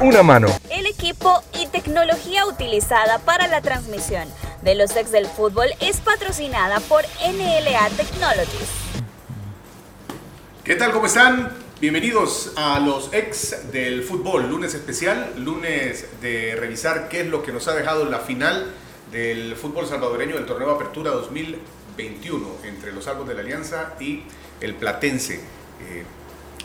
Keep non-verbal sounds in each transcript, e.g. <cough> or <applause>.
una mano. El equipo y tecnología utilizada para la transmisión de los ex del fútbol es patrocinada por NLA Technologies. ¿Qué tal? ¿Cómo están? Bienvenidos a los ex del fútbol, lunes especial, lunes de revisar qué es lo que nos ha dejado la final del fútbol salvadoreño del torneo Apertura 2021 entre los Salvos de la Alianza y el Platense. Eh,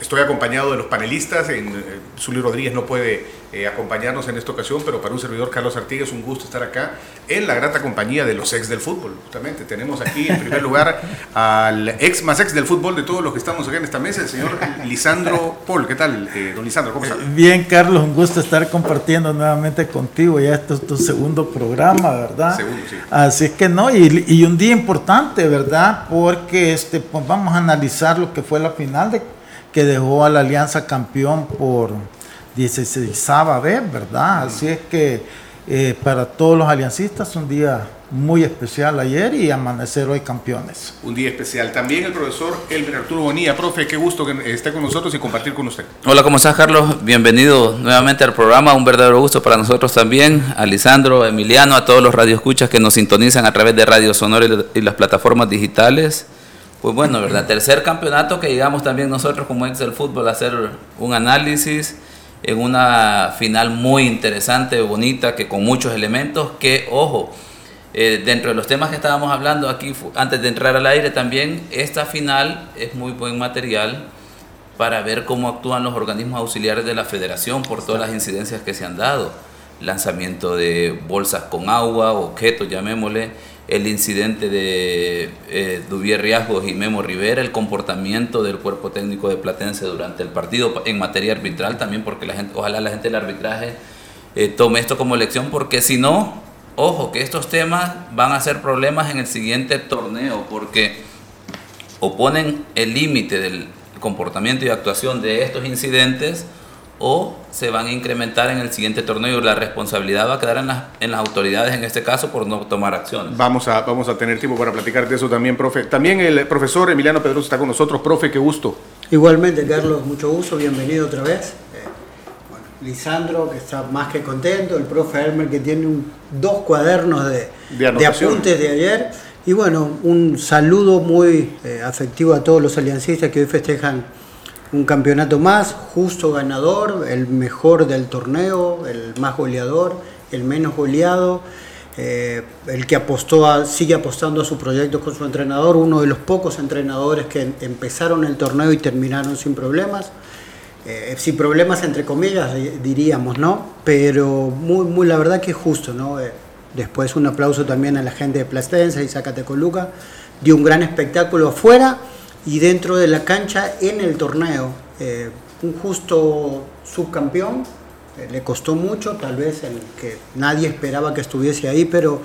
Estoy acompañado de los panelistas. En, eh, Rodríguez no puede eh, acompañarnos en esta ocasión, pero para un servidor Carlos Artigas es un gusto estar acá en la grata compañía de los ex del fútbol. Justamente tenemos aquí en primer lugar al ex más ex del fútbol de todos los que estamos aquí en esta mesa, el señor Lisandro Paul. ¿Qué tal, eh, don Lisandro? ¿Cómo está? Bien, Carlos, un gusto estar compartiendo nuevamente contigo. Ya este es tu segundo programa, ¿verdad? Segundo, sí. Así es que no, y, y un día importante, ¿verdad? Porque este, pues vamos a analizar lo que fue la final de que dejó a la Alianza campeón por 16 vez, ¿verdad? Así es que eh, para todos los aliancistas un día muy especial ayer y amanecer hoy campeones. Un día especial. También el profesor Elmer Arturo Bonilla. Profe, qué gusto que esté con nosotros y compartir con usted. Hola, ¿cómo estás, Carlos? Bienvenido nuevamente al programa. Un verdadero gusto para nosotros también. A Lisandro, Emiliano, a todos los radioescuchas que nos sintonizan a través de Radio Sonora y las plataformas digitales. Pues bueno, ¿verdad? Tercer campeonato que llegamos también nosotros como ex del fútbol a hacer un análisis en una final muy interesante, bonita, que con muchos elementos, que, ojo, eh, dentro de los temas que estábamos hablando aquí antes de entrar al aire también, esta final es muy buen material para ver cómo actúan los organismos auxiliares de la federación por todas las incidencias que se han dado. Lanzamiento de bolsas con agua, objetos, llamémosle, el incidente de eh, Duvier Riasgos y Memo Rivera, el comportamiento del cuerpo técnico de Platense durante el partido en materia arbitral también, porque la gente, ojalá la gente del arbitraje eh, tome esto como lección, porque si no, ojo, que estos temas van a ser problemas en el siguiente torneo, porque oponen el límite del comportamiento y actuación de estos incidentes o se van a incrementar en el siguiente torneo. La responsabilidad va a quedar en las, en las autoridades en este caso por no tomar acciones. Vamos a, vamos a tener tiempo para platicar de eso también, profe. También el profesor Emiliano Pedroso está con nosotros. Profe, qué gusto. Igualmente, Carlos, mucho gusto, bienvenido otra vez. Eh, bueno, Lisandro, que está más que contento, el profe Elmer, que tiene dos cuadernos de, de, apuntes de ayer. Y bueno, un saludo muy eh, afectivo a todos los aliancistas que hoy festejan un campeonato más, justo ganador, el mejor del torneo, el más goleador, el menos goleado, eh, el que apostó sigue apostando a su proyecto con su entrenador, uno de los pocos entrenadores que empezaron el torneo y terminaron sin problemas. Eh, sin problemas entre comillas diríamos, ¿no? Pero muy, muy la verdad que es justo, ¿no? Eh, después un aplauso también a la gente de Plastense y Zacatecoluca, dio un gran espectáculo afuera y dentro de la cancha en el torneo. Eh, un justo subcampeón, eh, le costó mucho, tal vez el que nadie esperaba que estuviese ahí, pero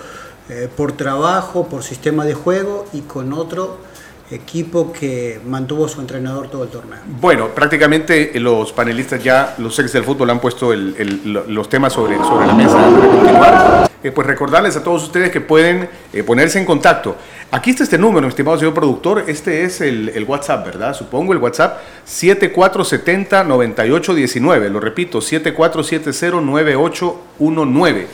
eh, por trabajo, por sistema de juego y con otro equipo que mantuvo su entrenador todo el torneo. Bueno, prácticamente los panelistas ya, los ex del fútbol han puesto los temas sobre, sobre la mesa continuar. pues recordarles a todos ustedes que pueden ponerse en contacto Aquí está este número, estimado señor productor. Este es el, WhatsApp, ¿verdad? Supongo el WhatsApp 7470-9819. Lo repito, 7470-9819.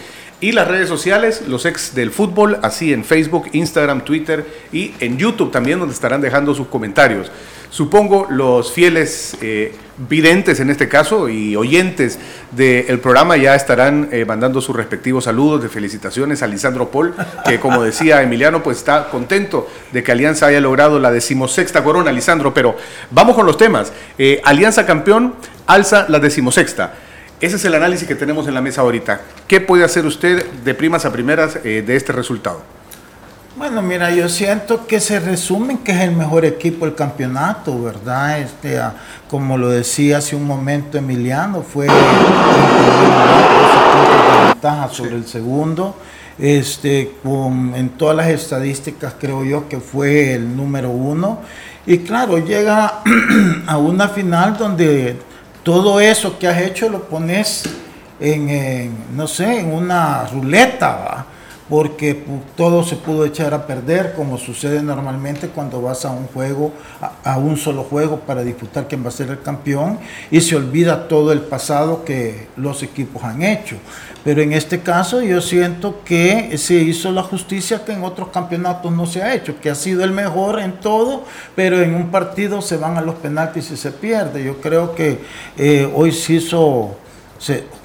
Y las redes sociales, los ex del fútbol, así en Facebook, Instagram, Twitter y en YouTube también, donde estarán dejando sus comentarios. Supongo los fieles eh, videntes en este caso y oyentes del programa ya estarán eh, mandando sus respectivos saludos de felicitaciones a Lisandro Paul, que como decía Emiliano, pues está contento de que Alianza haya logrado la decimosexta corona, Lisandro, pero vamos con los temas. Eh, Alianza campeón alza la decimosexta. Ese es el análisis que tenemos en la mesa ahorita. ¿Qué puede hacer usted de primas a primeras de este resultado? Bueno, mira, yo siento que se resumen que es el mejor equipo del campeonato, ¿verdad? Este, como lo decía hace un momento Emiliano, fue el ventaja sobre el segundo. Este, con, en todas las estadísticas creo yo que fue el número uno. Y claro, llega <clears throat> a una final donde todo eso que has hecho lo pones en, no sé, en una ruleta, ¿va? Porque todo se pudo echar a perder, como sucede normalmente cuando vas a un juego, a, un solo juego para disputar quién va a ser el campeón, y se olvida todo el pasado que los equipos han hecho. Pero en este caso yo siento que se hizo la justicia que en otros campeonatos no se ha hecho, que ha sido el mejor en todo, pero en un partido se van a los penaltis y se pierde. Yo creo que eh, hoy se hizo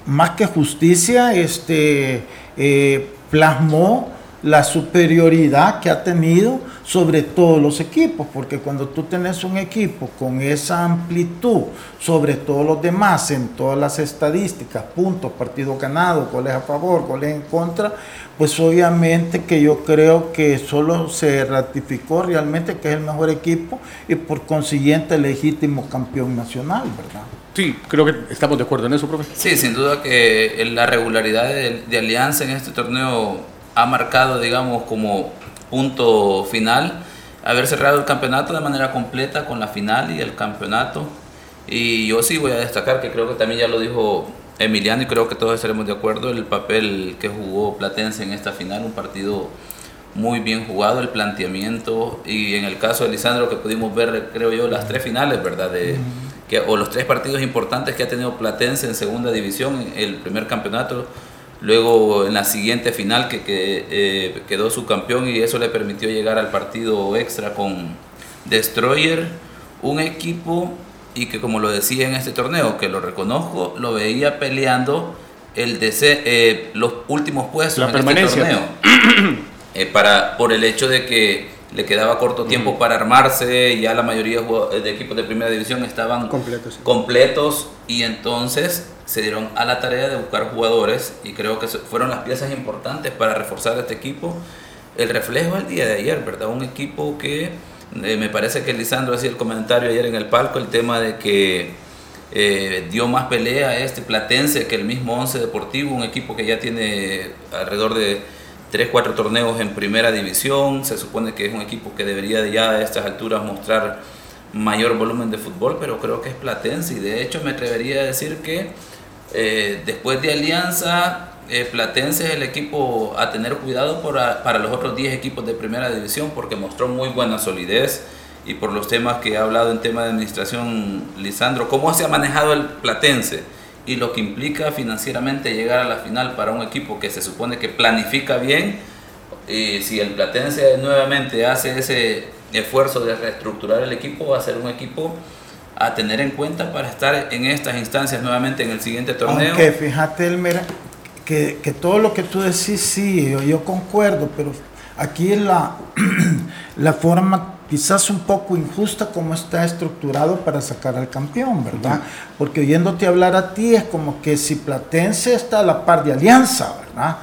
más que justicia, este... Eh, plasmó la superioridad que ha tenido sobre todos los equipos, porque cuando tú tenés un equipo con esa amplitud sobre todos los demás en todas las estadísticas, puntos, partidos ganados, goles a favor, goles en contra, pues obviamente que yo creo que solo se ratificó realmente que es el mejor equipo y por consiguiente legítimo campeón nacional, ¿verdad? Sí, creo que estamos de acuerdo en eso, profe. Sí, sin duda que la regularidad de, Alianza en este torneo ha marcado, digamos, como punto final haber cerrado el campeonato de manera completa con la final y el campeonato. Y yo sí voy a destacar que creo que también ya lo dijo Emiliano y creo que todos estaremos de acuerdo el papel que jugó Platense en esta final, un partido muy bien jugado, el planteamiento y en el caso de Lisandro que pudimos ver, creo yo, las tres finales, ¿verdad? De, o los tres partidos importantes que ha tenido Platense en segunda división, el primer campeonato, luego en la siguiente final que, eh, quedó su campeón y eso le permitió llegar al partido extra con Destroyer, un equipo y que como lo decía en este torneo, que lo reconozco, lo veía peleando el eh, los últimos puestos la en este torneo. <clears throat> Eh, para, por el hecho de que le quedaba corto tiempo para armarse, ya la mayoría de equipos de primera división estaban completos, completos y entonces se dieron a la tarea de buscar jugadores y creo que fueron las piezas importantes para reforzar este equipo. El reflejo el día de ayer, ¿verdad? Un equipo que eh, me parece que Lisandro hacía el comentario ayer en el palco, el tema de que eh, dio más pelea a este Platense que el mismo Once Deportivo, un equipo que ya tiene alrededor de 3, 4 torneos en primera división. Se supone que es un equipo que debería ya a estas alturas mostrar mayor volumen de fútbol, pero creo que es Platense y de hecho me atrevería a decir que eh, después de Alianza, eh, Platense es el equipo a tener cuidado para los otros 10 equipos de primera división porque mostró muy buena solidez y por los temas que ha hablado en tema de administración Lisandro, ¿cómo se ha manejado el Platense? y lo que implica financieramente llegar a la final para un equipo que se supone que planifica bien. Y si el Platense nuevamente hace ese esfuerzo de reestructurar el equipo, va a ser un equipo a tener en cuenta para estar en estas instancias nuevamente en el siguiente torneo. Aunque fíjate, Elmer, que, que todo lo que tú decís, sí, yo, yo concuerdo, pero aquí la, <clears throat> la forma quizás un poco injusta como está estructurado para sacar al campeón, ¿verdad? Porque oyéndote hablar a ti es como que si Platense está a la par de Alianza, ¿verdad?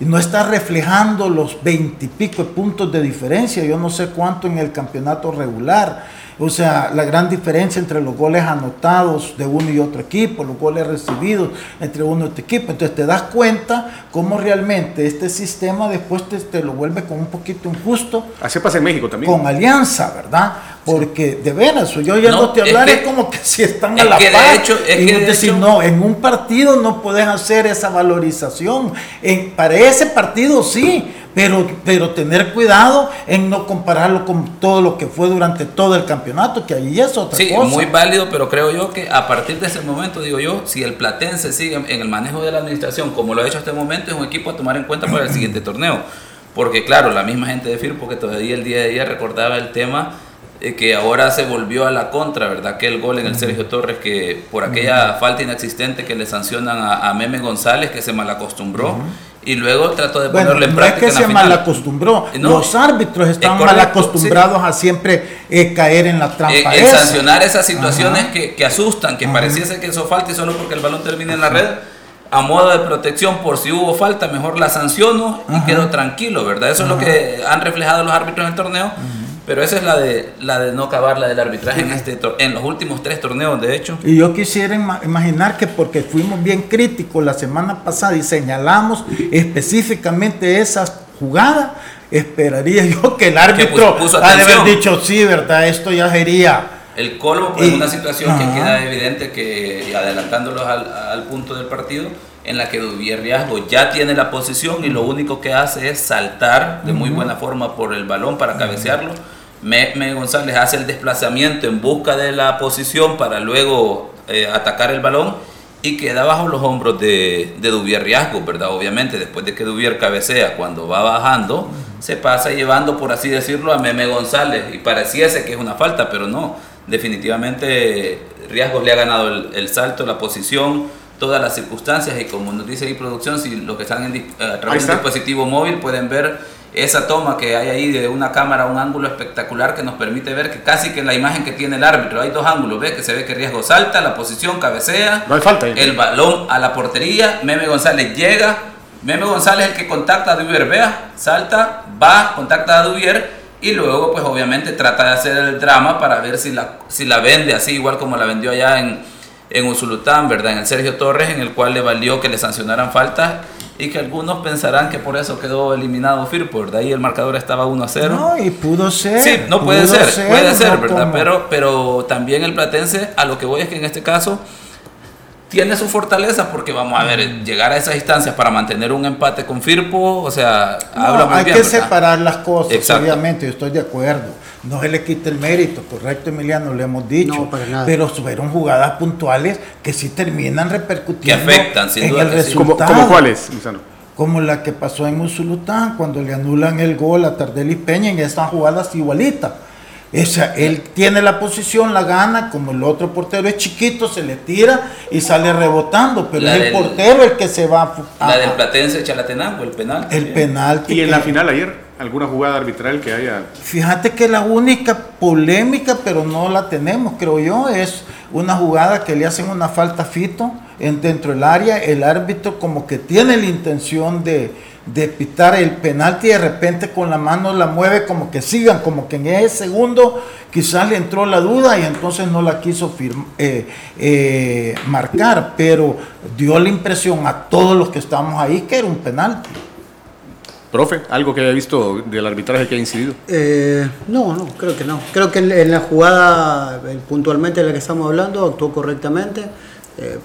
Y no está reflejando los veintipico puntos de diferencia, yo no sé cuánto en el campeonato regular o sea, la gran diferencia entre los goles anotados de uno y otro equipo, los goles recibidos entre uno y otro equipo. Entonces te das cuenta cómo realmente este sistema después te, lo vuelve como un poquito injusto. Así pasa en México también. Con alianza, ¿verdad? Porque de veras, yo ya no, te hablar es, como que <laughs> si están a la par. Hecho, es y que decir, no, en un partido no puedes hacer esa valorización. En, para ese partido sí, pero, pero tener cuidado en no compararlo con todo lo que fue durante todo el campeonato, que ahí es otra cosa. Sí, muy válido, pero creo yo que a partir de ese momento, digo yo, si el Platense sigue en el manejo de la administración como lo ha hecho hasta el momento, es un equipo a tomar en cuenta para el siguiente torneo. Porque claro, la misma gente de Firpo que todavía el día de ayer recordaba el tema eh, que ahora se volvió a la contra, ¿verdad? Que el gol en el Sergio Torres, que por aquella falta inexistente que le sancionan a, Meme González, que se malacostumbró y luego trató de ponerle en práctica. No es que se mal acostumbró, los árbitros están mal acostumbrados a siempre eh, caer en la trampa. Eh, sancionar esas situaciones que, que, asustan, que pareciese que eso falta y solo porque el balón termina en la red a modo de protección por si hubo falta, mejor la sanciono y quedo tranquilo, ¿verdad? Eso es lo que han reflejado los árbitros en el torneo. Pero esa es la de la de no acabar la del arbitraje en este en los últimos tres torneos, de hecho. Y yo quisiera imaginar que porque fuimos bien críticos la semana pasada y señalamos específicamente esa jugada, esperaría yo que el árbitro ha de haber dicho sí, verdad, esto ya sería el colmo pues una situación que queda evidente que adelantándolos al, al punto del partido en la que Duvier Riasgo ya tiene la posición y lo único que hace es saltar de muy buena forma por el balón para cabecearlo. Meme González hace el desplazamiento en busca de la posición para luego eh, atacar el balón y queda bajo los hombros de, de Duvier Riasgo, ¿verdad? Obviamente, después de que Duvier cabecea, cuando va bajando, se pasa llevando, por así decirlo, a Meme González y pareciese que es una falta, pero no. Definitivamente Riasgos le ha ganado el, el salto, la posición, todas las circunstancias y como nos dice ahí producción, si los que están en, a través del dispositivo móvil pueden ver esa toma que hay ahí de una cámara, un ángulo espectacular que nos permite ver que casi que en la imagen que tiene el árbitro hay dos ángulos, ve que se ve que riesgo salta, la posición cabecea, no hay falta el balón a la portería, Meme González llega, Meme González es el que contacta a Duvier, vea, salta, va, contacta a Duvier y luego pues obviamente trata de hacer el drama para ver si la, si la vende así igual como la vendió allá en en Usulután, ¿verdad? En el Sergio Torres, en el cual le valió que le sancionaran faltas y que algunos pensarán que por eso quedó eliminado Firpo, ¿verdad? Ahí el marcador estaba 1 a 0. No, y pudo ser. Sí, no puede ser, puede ser, ¿verdad? Pero, pero también el Platense, a lo que voy es que en este caso tiene su fortaleza porque vamos a ver, llegar a esas instancias para mantener un empate con Firpo, o sea, habla muy Hay que separar las cosas, obviamente, yo estoy de acuerdo. No se le quita el mérito, correcto, Emiliano, le hemos dicho. Pero fueron jugadas puntuales que sí terminan repercutiendo que afectan, sin duda el resultado. ¿Cómo, cuáles, Como la que pasó en Usulután, cuando le anulan el gol a Tardelli Peña en estas jugadas igualitas esa, él tiene la posición, la gana, como el otro portero es chiquito, se le tira y sale rebotando, pero es el portero el que se va a... La del Platense Chalatenango, el penal. El penal. ¿Y en la final ayer? ¿Alguna jugada arbitral que haya? Fíjate que la única polémica, pero no la tenemos, creo yo, es una jugada que le hacen una falta Fito en, dentro del área, el árbitro como que tiene la intención de de pitar el penalti y de repente con la mano la mueve como que sigan, como que en ese segundo quizás le entró la duda y entonces no la quiso eh, eh, marcar, pero dio la impresión a todos los que estábamos ahí que era un penalti. Profe, ¿algo que haya visto del arbitraje que ha incidido? Eh, no, no, creo que no. Creo que en, la jugada puntualmente de la que estamos hablando actuó correctamente.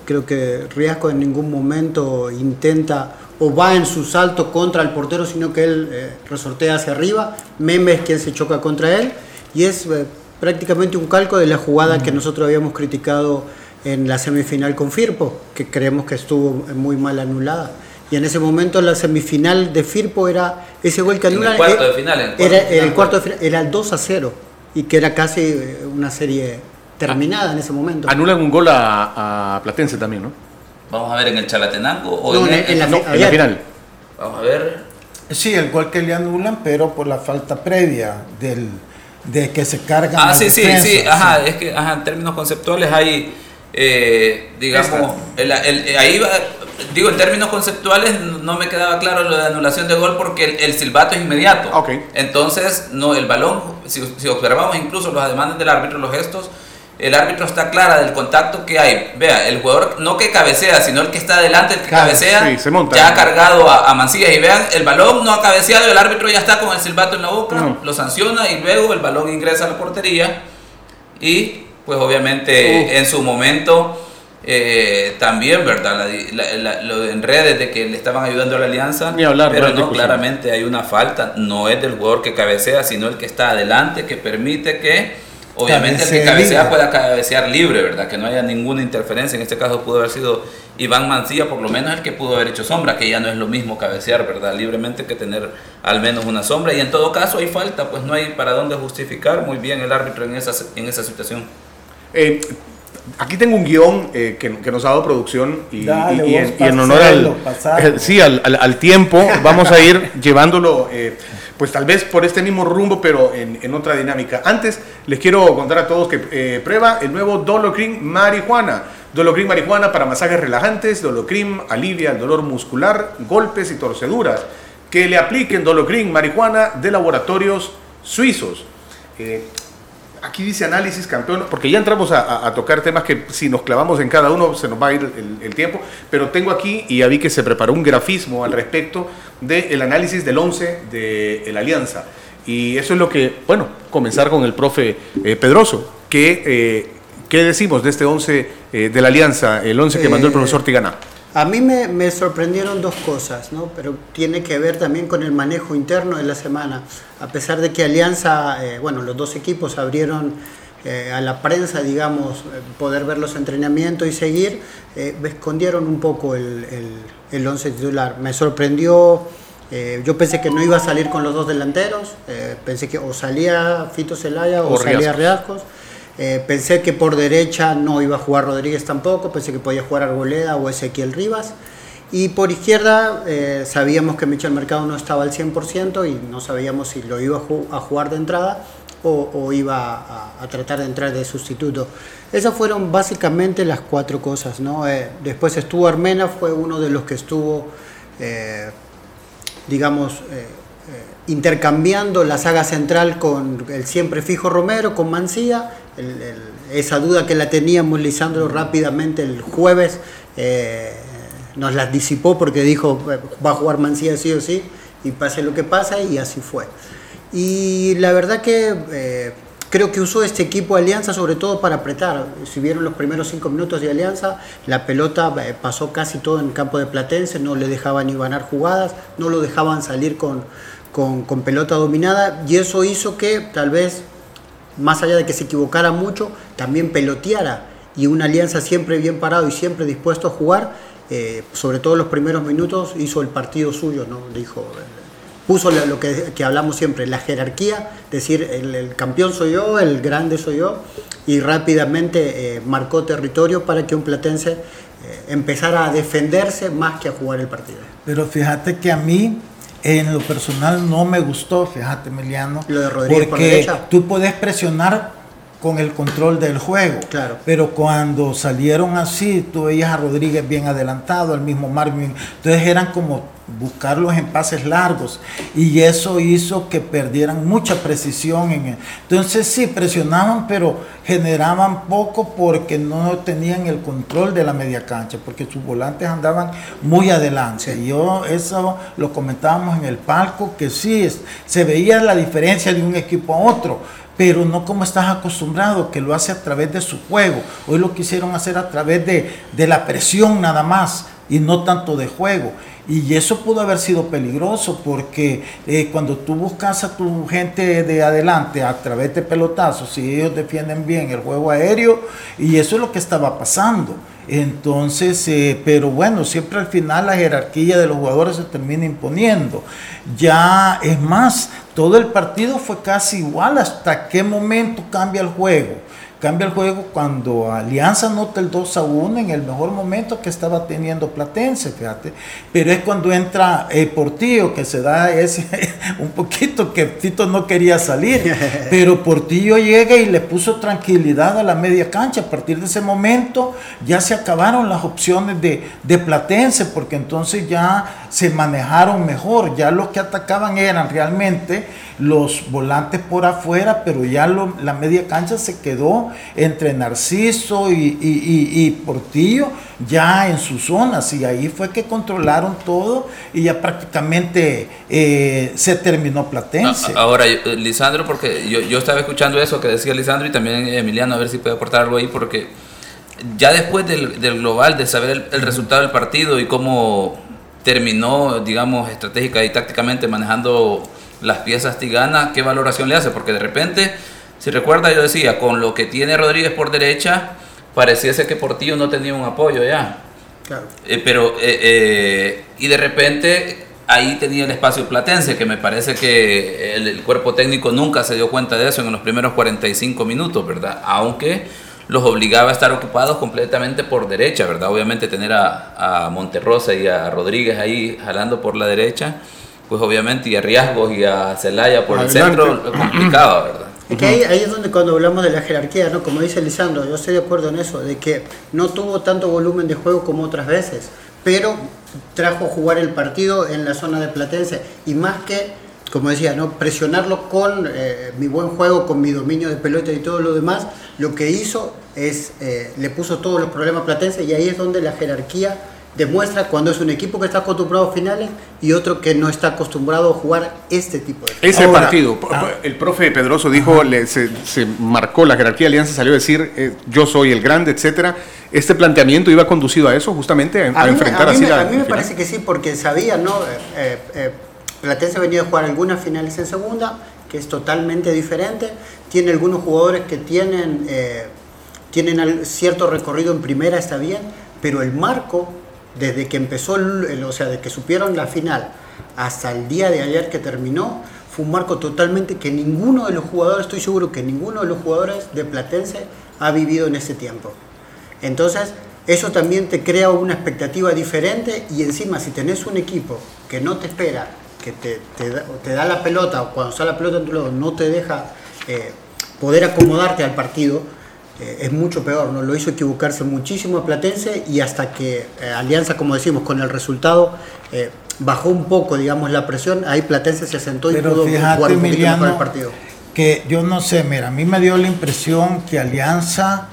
creo que Riasco en ningún momento intenta o va en su salto contra el portero, sino que él eh, resortea hacia arriba. Meme es quien se choca contra él y es eh, prácticamente un calco de la jugada que nosotros habíamos criticado en la semifinal con Firpo, que creemos que estuvo muy mal anulada. Y en ese momento la semifinal de Firpo era ese gol que anula. El cuarto de final. era, el cuarto de final, era el 2 a 0 y que era casi eh, una serie terminada en ese momento. Anulan un gol a Platense también, ¿no? Vamos a ver en el Chalatenango o en, en, la, final. Vamos a ver. Sí, el gol que le anulan, pero por la falta previa del de que se cargan. Ah, sí, sí, sí, ajá, es que ajá, en términos conceptuales hay, eh, digamos, el, el, ahí va, digo, en términos conceptuales no me quedaba claro lo de anulación de gol porque el, silbato es inmediato. Okay. Entonces, no, el balón, si, si observamos incluso los ademanes del árbitro, los gestos, el árbitro está clara del contacto que hay. Vea, el jugador no que cabecea, sino el que está adelante, el que cabecea, ya ha cargado a, Mancilla. Y vean, el balón no ha cabeceado, el árbitro ya está con el silbato en la boca, lo sanciona y luego el balón ingresa a la portería. Y pues obviamente en su momento eh, también, ¿verdad? lo en redes de que le estaban ayudando a la alianza, pero no, claramente hay una falta. No es del jugador que cabecea, sino el que está adelante, que permite que Obviamente el que cabecea pueda cabecear libre, ¿verdad? Que no haya ninguna interferencia. En este caso pudo haber sido Iván Mancilla, por lo menos el que pudo haber hecho sombra, que ya no es lo mismo cabecear, ¿verdad? Libremente que tener al menos una sombra. Y en todo caso hay falta, pues no hay para dónde justificar muy bien el árbitro en esa, en esa situación. Eh, aquí tengo un guion eh, que, nos ha dado producción y, en, honor al, eh, <laughs> sí, al, al, tiempo vamos a ir <laughs> llevándolo pues tal vez por este mismo rumbo, pero en, otra dinámica. Antes les quiero contar a todos que eh, prueba el nuevo Dollar Cream Marijuana. Dolocrim marihuana para masajes relajantes. Dolocrim alivia el dolor muscular, golpes y torceduras. Que le apliquen Dolocrim marihuana de laboratorios suizos. Eh, aquí dice análisis campeón, porque ya entramos a, tocar temas que si nos clavamos en cada uno se nos va a ir el, tiempo, pero tengo aquí y ya vi que se preparó un grafismo al respecto del análisis del 11 de la Alianza. Y eso es lo que, bueno, comenzar con el profe eh, Pedroso, que, eh, ¿qué decimos de este 11 eh, de la Alianza, el 11 que mandó el profesor Tigana? A mí me, me, sorprendieron dos cosas, ¿no? pero tiene que ver también con el manejo interno de la semana. A pesar de que Alianza, bueno, los dos equipos abrieron a la prensa, digamos, poder ver los entrenamientos y seguir, escondieron un poco el, el, el once titular. Me sorprendió eh, yo pensé que no iba a salir con los dos delanteros, eh, pensé que o salía Fito Celaya o, salía Riascos. Eh, pensé que por derecha no iba a jugar Rodríguez tampoco, pensé que podía jugar Arboleda o Ezequiel Rivas. Y por izquierda sabíamos que Michel Mercado no estaba al 100% y no sabíamos si lo iba a, jugar de entrada o, iba a, tratar de entrar de sustituto. Esas fueron básicamente las cuatro cosas. ¿no? después estuvo Armena, fue uno de los que estuvo digamos, eh, eh, intercambiando la saga central con el siempre fijo Romero, con Mancía. Esa duda que la teníamos Lisandro rápidamente el jueves eh, nos la disipó porque dijo va a jugar Mancía sí o sí y pase lo que pasa y así fue. Y la verdad que creo que usó este equipo de Alianza sobre todo para apretar. Si vieron los primeros cinco minutos de Alianza, la pelota eh, pasó casi todo en el campo de Platense, no le dejaban ni ganar jugadas, no lo dejaban salir con, con, pelota dominada y eso hizo que tal vez, más allá de que se equivocara mucho, también peloteara y una Alianza siempre bien parado y siempre dispuesto a jugar, eh, sobre todo los primeros minutos, hizo el partido suyo, ¿no? Dijo, puso lo que, hablamos siempre, la jerarquía, decir, el, campeón soy yo, el grande soy yo, y rápidamente eh, marcó territorio para que un platense eh, empezara a defenderse más que a jugar el partido. Pero fíjate que a mí, en lo personal, no me gustó, fíjate, Emiliano, lo de Rodríguez porque tú puedes presionar con el control del juego. Claro. Pero cuando salieron así, tú veías a Rodríguez bien adelantado, al mismo Marvin. Entonces eran como buscarlos en pases largos y eso hizo que perdieran mucha precisión en él. Entonces sí, presionaban, pero generaban poco porque no tenían el control de la media cancha, porque sus volantes andaban muy adelante. y Yo eso lo comentábamos en el palco, que sí, se veía la diferencia de un equipo a otro, pero no como estás acostumbrado, que lo hace a través de su juego. Hoy lo quisieron hacer a través de, de la presión nada más y no tanto de juego. Y eso pudo haber sido peligroso porque eh, cuando tú buscas a tu gente de adelante a través de pelotazos, si ellos defienden bien el juego aéreo, y eso es lo que estaba pasando. Entonces, eh, pero bueno, siempre al final la jerarquía de los jugadores se termina imponiendo. Ya es más, todo el partido fue casi igual hasta qué momento cambia el juego cambia el juego cuando Alianza nota el 2 a 1 en el mejor momento que estaba teniendo Platense, fíjate. Pero es cuando entra eh, Portillo que se da ese <laughs> un poquito que Tito no quería salir. <laughs> Pero Portillo llega y le puso tranquilidad a la media cancha. A partir de ese momento ya se acabaron las opciones de, de Platense, porque entonces ya se manejaron mejor. Ya los que atacaban eran realmente los volantes por afuera, pero ya la media cancha se quedó entre Narciso y, Portillo, ya en sus zonas, y ahí fue que controlaron todo y ya prácticamente eh, se terminó Platense. Ahora, eh, Lisandro, porque yo, estaba escuchando eso que decía Lisandro y también Emiliano, a ver si puede aportar algo ahí, porque ya después del, global, de saber el resultado del partido y cómo terminó, digamos, estratégica y tácticamente manejando las piezas Tigana, ¿qué valoración le hace? Porque de repente, si recuerda, yo decía, con lo que tiene Rodríguez por derecha, pareciese que Portillo no tenía un apoyo ya. Claro. Eh, pero, eh, eh, y de repente ahí tenía el espacio platense, que me parece que el, cuerpo técnico nunca se dio cuenta de eso en los primeros 45 minutos, ¿verdad? Aunque los obligaba a estar ocupados completamente por derecha, ¿verdad? Obviamente tener a, a Monterrosa y a Rodríguez ahí jalando por la derecha pues obviamente y a Riasgos y a Celaya por el centro complicado, ¿verdad? Que ahí, ahí, es donde cuando hablamos de la jerarquía, ¿no? Como dice Lisandro, yo estoy de acuerdo en eso, de que no tuvo tanto volumen de juego como otras veces, pero trajo jugar el partido en la zona de Platense y más que, como decía, ¿no? presionarlo con eh, mi buen juego, con mi dominio de pelota y todo lo demás, lo que hizo es, eh, le puso todos los problemas a Platense y ahí es donde la jerarquía demuestra cuando es un equipo que está acostumbrado a finales y otro que no está acostumbrado a jugar este tipo de finales. Ese partido, ah. el profe Pedroso dijo, le, se, marcó la jerarquía de Alianza, salió a decir eh, yo soy el grande, etcétera. ¿Este planteamiento iba conducido a eso, justamente, a, enfrentar así la A mí me parece que sí, porque sabía, ¿no? Eh, eh, Platense venía a jugar algunas finales en segunda, que es totalmente diferente. Tiene algunos jugadores que tienen, eh, tienen cierto recorrido en primera, está bien, pero el marco desde que empezó, el, o sea, de que supieron la final hasta el día de ayer que terminó, fue un marco totalmente que ninguno de los jugadores, estoy seguro que ninguno de los jugadores de Platense ha vivido en ese tiempo. Entonces, eso también te crea una expectativa diferente y encima si tenés un equipo que no te espera, que te, te, da, la pelota o cuando sale la pelota tu lado no te deja eh, poder acomodarte al partido, eh, es mucho peor, ¿no? Lo hizo equivocarse muchísimo a Platense y hasta que eh, Alianza, como decimos, con el resultado eh, bajó un poco, digamos, la presión, ahí Platense se sentó y pudo jugar un mejor el partido. Que yo no sé, mira, a mí me dio la impresión que Alianza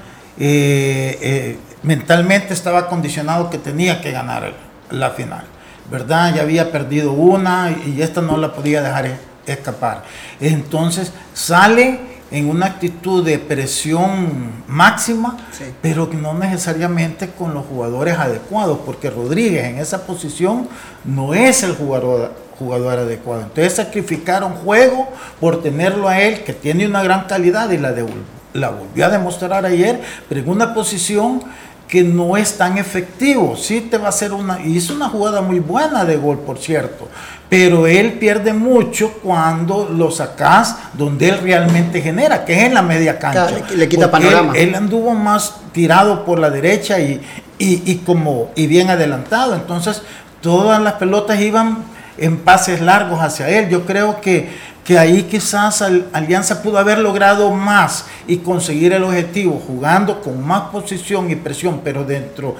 mentalmente estaba condicionado que tenía que ganar la final, ¿verdad? Ya había perdido una y esta no la podía dejar escapar. Entonces sale en una actitud de presión máxima, pero no necesariamente con los jugadores adecuados, porque Rodríguez en esa posición no es el jugador, jugador adecuado. Entonces sacrificaron juego por tenerlo a él, que tiene una gran calidad y la, la volvió a demostrar ayer, pero en una posición que no es tan efectivo. Sí te va a hacer una, y hizo una jugada muy buena de gol, por cierto, pero él pierde mucho cuando lo sacas donde él realmente genera, que es en la media cancha. le, quita panorama. Él, anduvo más tirado por la derecha y, y, como, y bien adelantado. Entonces, todas las pelotas iban en pases largos hacia él. Yo creo que, que ahí quizás Alianza pudo haber logrado más y conseguir el objetivo jugando con más posición y presión, pero dentro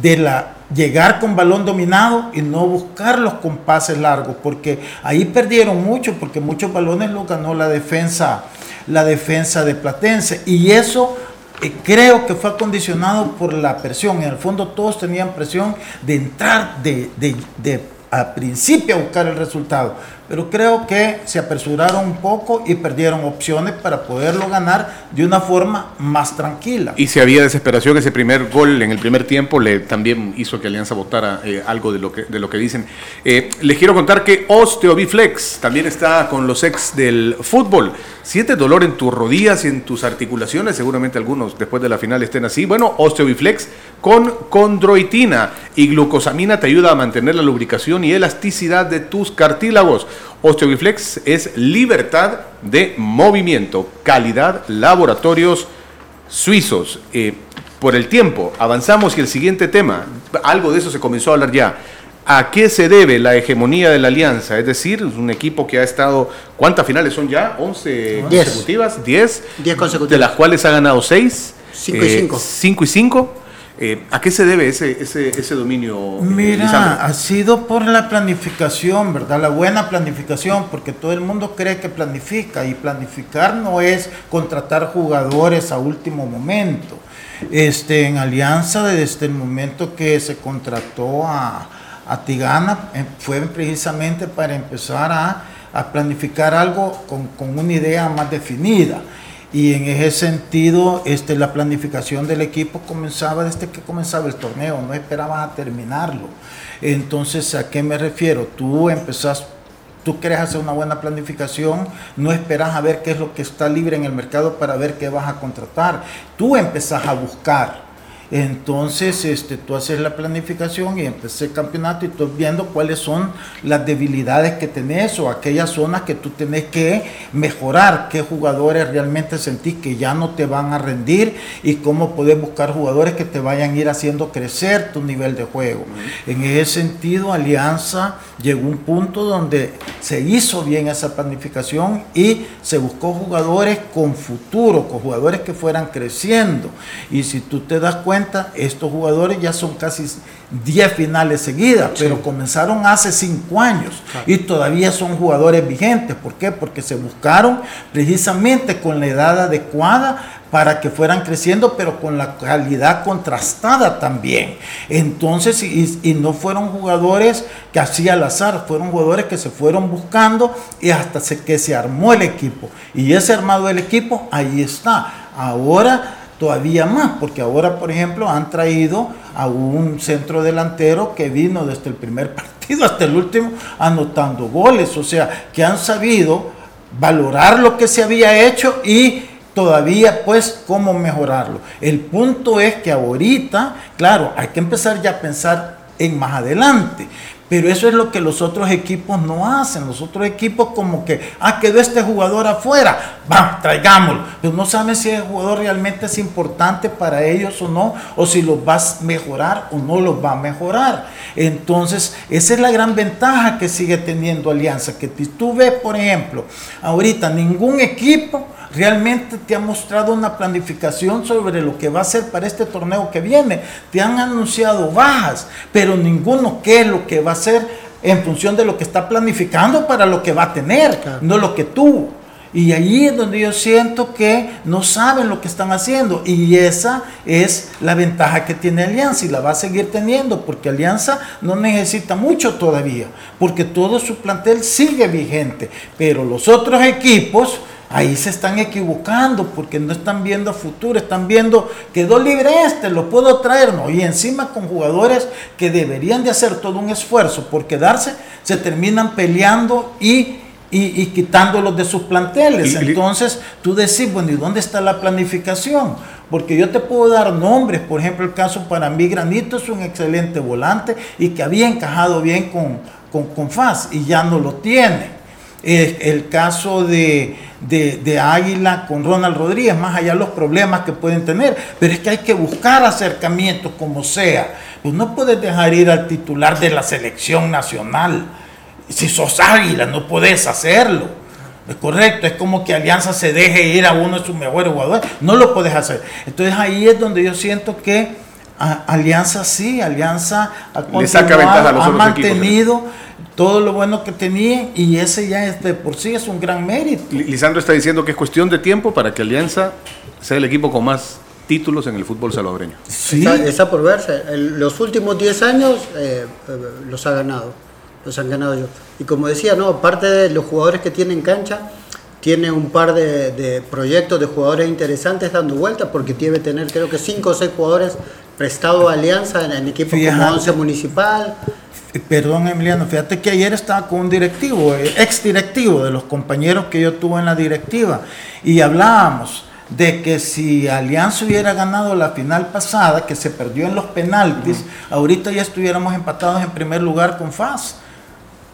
de la llegar con balón dominado y no buscarlos con pases largos, porque ahí perdieron mucho, porque muchos balones los ganó la defensa, la defensa de Platense, y eso eh, creo que fue acondicionado por la presión. En el fondo todos tenían presión de entrar de, de, de a principio a buscar el resultado pero creo que se apresuraron un poco y perdieron opciones para poderlo ganar de una forma más tranquila. Y si había desesperación, ese primer gol en el primer tiempo le también hizo que Alianza votara eh, algo de lo que, de lo que dicen. Eh, les quiero contar que Osteobiflex también está con los ex del fútbol. ¿Sientes dolor en tus rodillas y en tus articulaciones? Seguramente algunos después de la final estén así. Bueno, Osteobiflex con condroitina y glucosamina te ayuda a mantener la lubricación y elasticidad de tus cartílagos. Osteobiflex es libertad de movimiento, calidad, laboratorios suizos. Eh, por el tiempo, avanzamos y el siguiente tema, algo de eso se comenzó a hablar ya. ¿A qué se debe la hegemonía de la alianza? Es decir, un equipo que ha estado, ¿cuántas finales son ya? ¿11 consecutivas? ¿10? 10 consecutivas. De las cuales ha ganado 6. 5 y 5. 5 y 5. Eh, ¿A qué se debe ese, ese, ese dominio? Eh, Mira, ha sido por la planificación, ¿verdad? La buena planificación, porque todo el mundo cree que planifica y planificar no es contratar jugadores a último momento. Este, en Alianza, desde el momento que se contrató a, a Tigana, eh, fue precisamente para empezar a, a planificar algo con, con una idea más definida y en ese sentido este, la planificación del equipo comenzaba desde que comenzaba el torneo, no esperabas a terminarlo. Entonces, ¿a qué me refiero? Tú empezás, tú quieres hacer una buena planificación, no esperas a ver qué es lo que está libre en el mercado para ver qué vas a contratar. Tú empezás a buscar Entonces, este, tú haces la planificación y empecé el campeonato y tú viendo cuáles son las debilidades que tenés o aquellas zonas que tú tenés que mejorar, qué jugadores realmente sentís que ya no te van a rendir y cómo podés buscar jugadores que te vayan a ir haciendo crecer tu nivel de juego. En ese sentido, Alianza llegó a un punto donde se hizo bien esa planificación y se buscó jugadores con futuro, con jugadores que fueran creciendo. Y si tú te das cuenta, estos jugadores ya son casi 10 finales seguidas, pero comenzaron hace 5 años y todavía son jugadores vigentes. ¿Por qué? Porque se buscaron precisamente con la edad adecuada para que fueran creciendo, pero con la calidad contrastada también. Entonces, y, y no fueron jugadores que hacía al azar, fueron jugadores que se fueron buscando y hasta que se armó el equipo. Y ese armado del equipo, ahí está. Ahora todavía más, porque ahora, por ejemplo, han traído a un centro delantero que vino desde el primer <laughs> partido hasta el último anotando goles, o sea, que han sabido valorar lo que se había hecho y todavía pues cómo mejorarlo. El punto es que ahorita, claro, hay que empezar ya a pensar en más adelante, pero eso es lo que los otros equipos no hacen. Los otros equipos como que, ah, quedó este jugador afuera, va, traigámoslo. Pero no saben si el jugador realmente es importante para ellos o no, o si los va a mejorar o no los va a mejorar. Entonces, esa es la gran ventaja que sigue teniendo Alianza, que tú ves, por ejemplo, ahorita ningún equipo realmente te ha mostrado una planificación sobre lo que va a ser para este torneo que viene. Te han anunciado bajas, pero ninguno qué es lo que va a ser en función de lo que está planificando para lo que va a tener, no lo que tuvo. Y ahí es donde yo siento que no saben lo que están haciendo. Y esa es la ventaja que tiene Alianza y la va a seguir teniendo porque Alianza no necesita mucho todavía, porque todo su plantel sigue vigente. Pero los otros equipos Ahí se están equivocando porque no están viendo futuro, están viendo, quedó libre este, lo puedo traer, no. Y encima con jugadores que deberían de hacer todo un esfuerzo por quedarse, se terminan peleando y, y, quitándolos de sus planteles. Entonces tú decís, bueno, ¿y dónde está la planificación? Porque yo te puedo dar nombres, por ejemplo, el caso para mí, Granito es un excelente volante y que había encajado bien con, con, con FAS y ya no lo tiene. El caso de, de, Águila con Ronald Rodríguez, más allá de los problemas que pueden tener, pero es que hay que buscar acercamientos como sea. Pues no puedes dejar ir al titular de la selección nacional. Si sos Águila, no puedes hacerlo. Es correcto, es como que Alianza se deje ir a uno de sus mejores jugadores. No lo puedes hacer. Entonces ahí es donde yo siento que Alianza sí, Alianza ha, ha mantenido todo lo bueno que tenía y ese ya es de por sí es un gran mérito. Lisandro está diciendo que es cuestión de tiempo para que Alianza sea el equipo con más títulos en el fútbol salvadoreño. Sí. Está, por verse. los últimos 10 años eh, eh, los ha ganado. Los han ganado yo. Y como decía, no, aparte de los jugadores que tienen cancha, tiene un par de, proyectos de jugadores interesantes dando vueltas porque tiene que tener creo que 5 o 6 jugadores prestados a Alianza en, el equipo como 11 Municipal. Perdón, Emiliano, fíjate que ayer estaba con un directivo, eh, ex directivo de los compañeros que yo tuve en la directiva, y hablábamos de que si Alianza hubiera ganado la final pasada, que se perdió en los penaltis, ahorita ya estuviéramos empatados en primer lugar con FAS.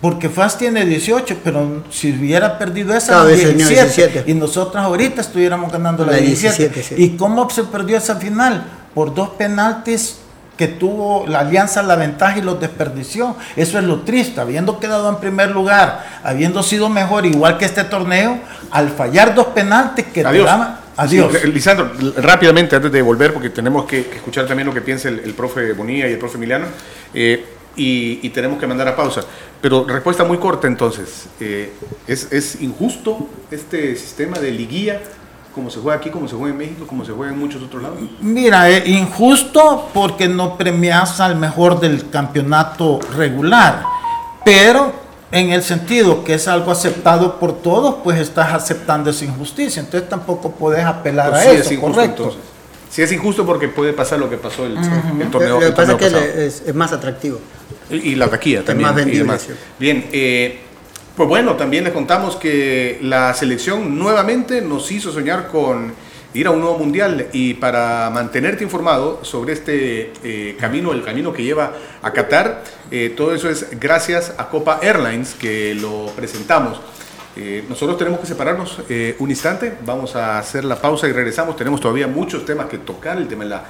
Porque FAS tiene 18, pero si hubiera perdido esa, 17, Y nosotros ahorita estuviéramos ganando la, 17. ¿Y cómo se perdió esa final? Por dos penaltis que tuvo la alianza la ventaja y los desperdició. Eso es lo triste, habiendo quedado en primer lugar, habiendo sido mejor, igual que este torneo, al fallar dos penaltis que adiós. adiós. Lisandro, rápidamente, antes de volver, porque tenemos que escuchar también lo que piensa el, profe Bonilla y el profe Emiliano, eh, y, tenemos que mandar a pausa. Pero respuesta muy corta entonces, eh, ¿es, ¿es injusto este sistema de liguilla? Como se juega aquí, como se juega en México, como se juega en muchos otros lados? Mira, es injusto porque no premias al mejor del campeonato regular, pero en el sentido que es algo aceptado por todos, pues estás aceptando esa injusticia, entonces tampoco puedes apelar pues a eso, correcto. Sí es injusto porque puede pasar lo que pasó el, el torneo. Lo que pasa es que es, más atractivo. Y, la taquilla también. más vendible. Bien, eh, pues bueno, también les contamos que la selección nuevamente nos hizo soñar con ir a un nuevo mundial y para mantenerte informado sobre este eh, camino, el camino que lleva a Qatar, eh, todo eso es gracias a Copa Airlines que lo presentamos. Eh, nosotros tenemos que separarnos un instante, vamos a hacer la pausa y regresamos. Tenemos todavía muchos temas que tocar, el tema de la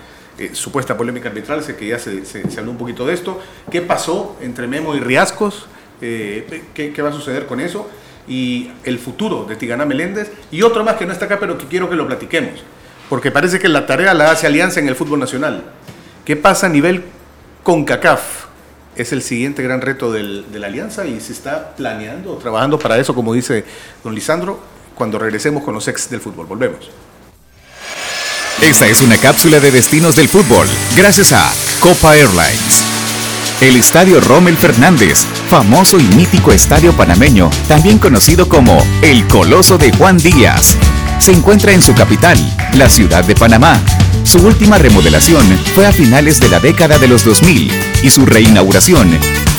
supuesta polémica arbitral, sé que ya se, habló un poquito de esto. ¿Qué pasó entre Memo y Riascos? ¿Qué, ¿Qué va a suceder con eso? y el futuro de Tigana Meléndez y otro más que no está acá pero que quiero que lo platiquemos porque parece que la tarea la hace Alianza en el fútbol nacional. ¿Qué pasa a nivel CONCACAF? Es el siguiente gran reto de la Alianza y se está planeando, trabajando para eso, como dice don Lisandro, cuando regresemos con los ex del fútbol. Volvemos. Esta es una cápsula de destinos del fútbol, gracias a Copa Airlines. El Estadio Rommel Fernández, famoso y mítico estadio panameño, también conocido como el Coloso de Juan Díaz, se encuentra en su capital, la ciudad de Panamá. Su última remodelación fue a finales de la década de los 2000 y su reinauguración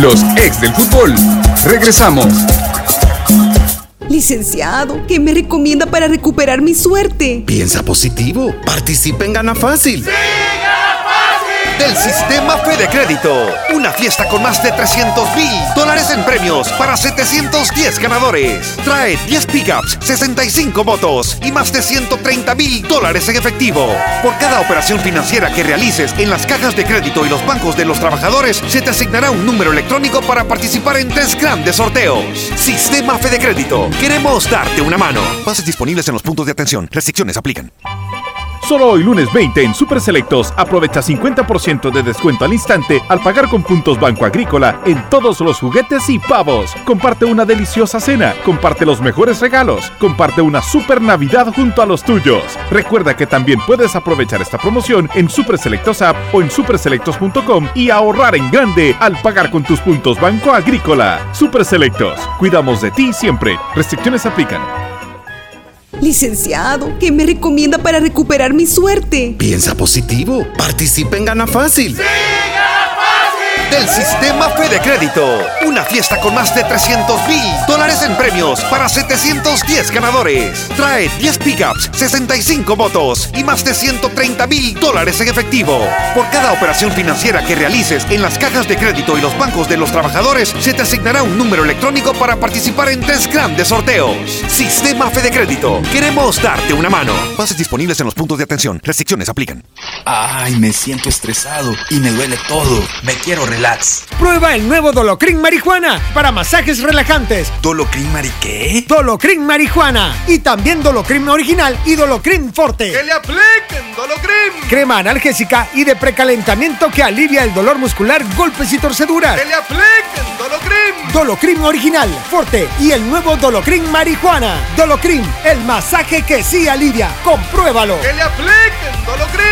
Los ex del fútbol. Regresamos. Licenciado, ¿qué me recomienda para recuperar mi suerte? Piensa positivo. Participa en Gana Fácil del sistema Fede Crédito. Una fiesta con más de 300 mil dólares en premios para 710 ganadores. Trae 10 pickups, 65 motos y más de 130 mil dólares en efectivo. Por cada operación financiera que realices en las cajas de crédito y los bancos de los trabajadores, se te asignará un número electrónico para participar en tres grandes sorteos. Sistema Fede Crédito. Queremos darte una mano. Bases disponibles en los puntos de atención. Restricciones aplican. Solo hoy lunes 20 en Super Selectos aprovecha 50% de descuento al instante al pagar con puntos Banco Agrícola en todos los juguetes y pavos. Comparte una deliciosa cena, comparte los mejores regalos, comparte una super Navidad junto a los tuyos. Recuerda que también puedes aprovechar esta promoción en Super Selectos App o en superselectos.com y ahorrar en grande al pagar con tus puntos Banco Agrícola. Super Selectos, cuidamos de ti siempre. Restricciones aplican. Licenciado, ¿qué me recomienda para recuperar mi suerte? Piensa positivo. Participa en Gana Fácil del sistema Fede Crédito. Una fiesta con más de 300 mil dólares en premios para 710 ganadores. Trae 10 pickups, 65 motos y más de 130 mil dólares en efectivo. Por cada operación financiera que realices en las cajas de crédito y los bancos de los trabajadores, se te asignará un número electrónico para participar en tres grandes sorteos. Sistema Fede Crédito. Queremos darte una mano. Bases disponibles en los puntos de atención. Restricciones aplican. Ay, me siento estresado y me duele todo. Me quiero relajar Prueba el nuevo Dolocrin Marihuana para masajes relajantes. ¿Dolocrin Mari qué? Dolocrin Marihuana. Y también Dolocrin Original y Dolocrin Forte. ¡Que le apliquen Dolocrin! Crema analgésica y de precalentamiento que alivia el dolor muscular, golpes y torceduras. ¡Que le apliquen Dolocrin! Dolocrin Original, Forte y el nuevo Dolocrin Marihuana. Dolocrin, el masaje que sí alivia. Compruébalo. ¡Que le apliquen Dolocrin!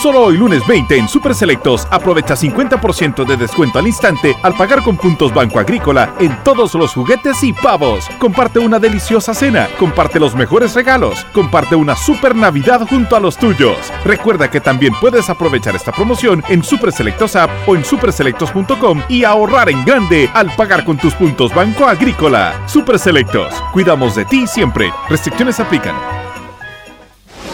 Solo hoy lunes 20 en Super Selectos aprovecha 50% de descuento al instante al pagar con puntos Banco Agrícola en todos los juguetes y pavos. Comparte una deliciosa cena, comparte los mejores regalos, comparte una super Navidad junto a los tuyos. Recuerda que también puedes aprovechar esta promoción en Super Selectos App o en superselectos.com y ahorrar en grande al pagar con tus puntos Banco Agrícola. Super Selectos, cuidamos de ti siempre. Restricciones aplican.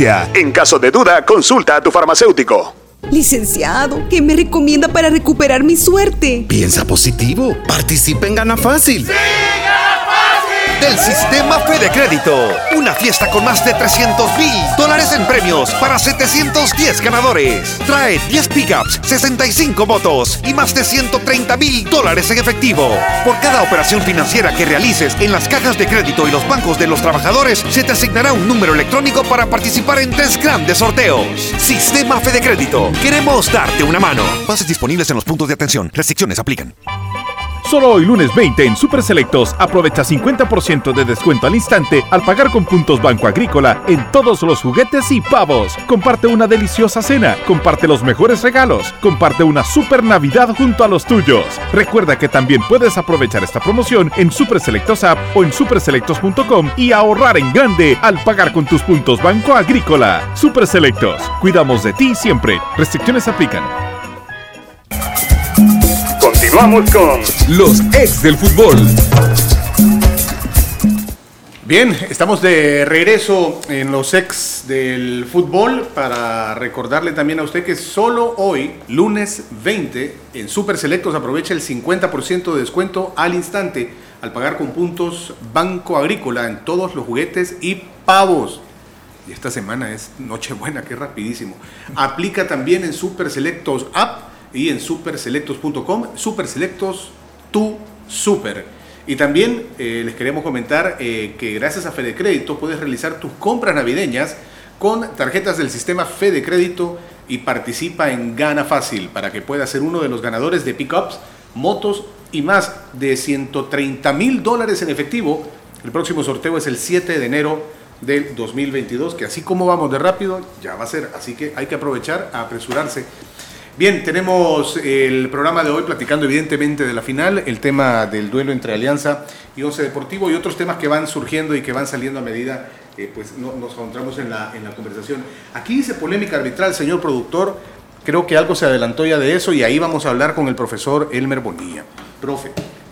En caso de duda, consulta a tu farmacéutico. Licenciado, ¿qué me recomienda para recuperar mi suerte? Piensa positivo. Participa en Gana Fácil. ¡Sí, Gana Fácil! Del sistema Fede Crédito. Una fiesta con más de 300 mil dólares en premios para 710 ganadores. Trae 10 pickups, 65 motos y más de 130 mil dólares en efectivo. Por cada operación financiera que realices en las cajas de crédito y los bancos de los trabajadores, se te asignará un número electrónico para participar en tres grandes sorteos. Sistema Fede Crédito. Queremos darte una mano. Bases disponibles en los puntos de atención. Restricciones aplican. Solo hoy lunes 20 en Super Selectos aprovecha 50% de descuento al instante al pagar con puntos Banco Agrícola en todos los juguetes y pavos. Comparte una deliciosa cena, comparte los mejores regalos, comparte una super Navidad junto a los tuyos. Recuerda que también puedes aprovechar esta promoción en Super Selectos App o en superselectos.com y ahorrar en grande al pagar con tus puntos Banco Agrícola. Super Selectos, cuidamos de ti siempre. Restricciones aplican. Continuamos con los ex del fútbol. Bien, estamos de regreso en los ex del fútbol para recordarle también a usted que solo hoy, lunes 20, en Super Selectos aprovecha el 50% de descuento al instante al pagar con puntos Banco Agrícola en todos los juguetes y pavos. Y esta semana es Nochebuena, que rapidísimo. Aplica también en Super Selectos App y en superselectos.com. Superselectos, tu super. Y también eh, les queremos comentar eh, que gracias a Fede Crédito puedes realizar tus compras navideñas con tarjetas del sistema Fede Crédito y participa en Gana Fácil para que puedas ser uno de los ganadores de pickups, motos y más de 130 mil dólares en efectivo. El próximo sorteo es el 7 de enero del 2022, que así como vamos de rápido, ya va a ser. Así que hay que aprovechar, apresurarse. Bien, tenemos el programa de hoy platicando evidentemente de la final, el tema del duelo entre Alianza y Once Deportivo y otros temas que van surgiendo y que van saliendo a medida eh, pues no, nos encontramos en la, en la conversación. Aquí dice polémica arbitral, señor productor, creo que algo se adelantó ya de eso y ahí vamos a hablar con el profesor Elmer Bonilla. Profe,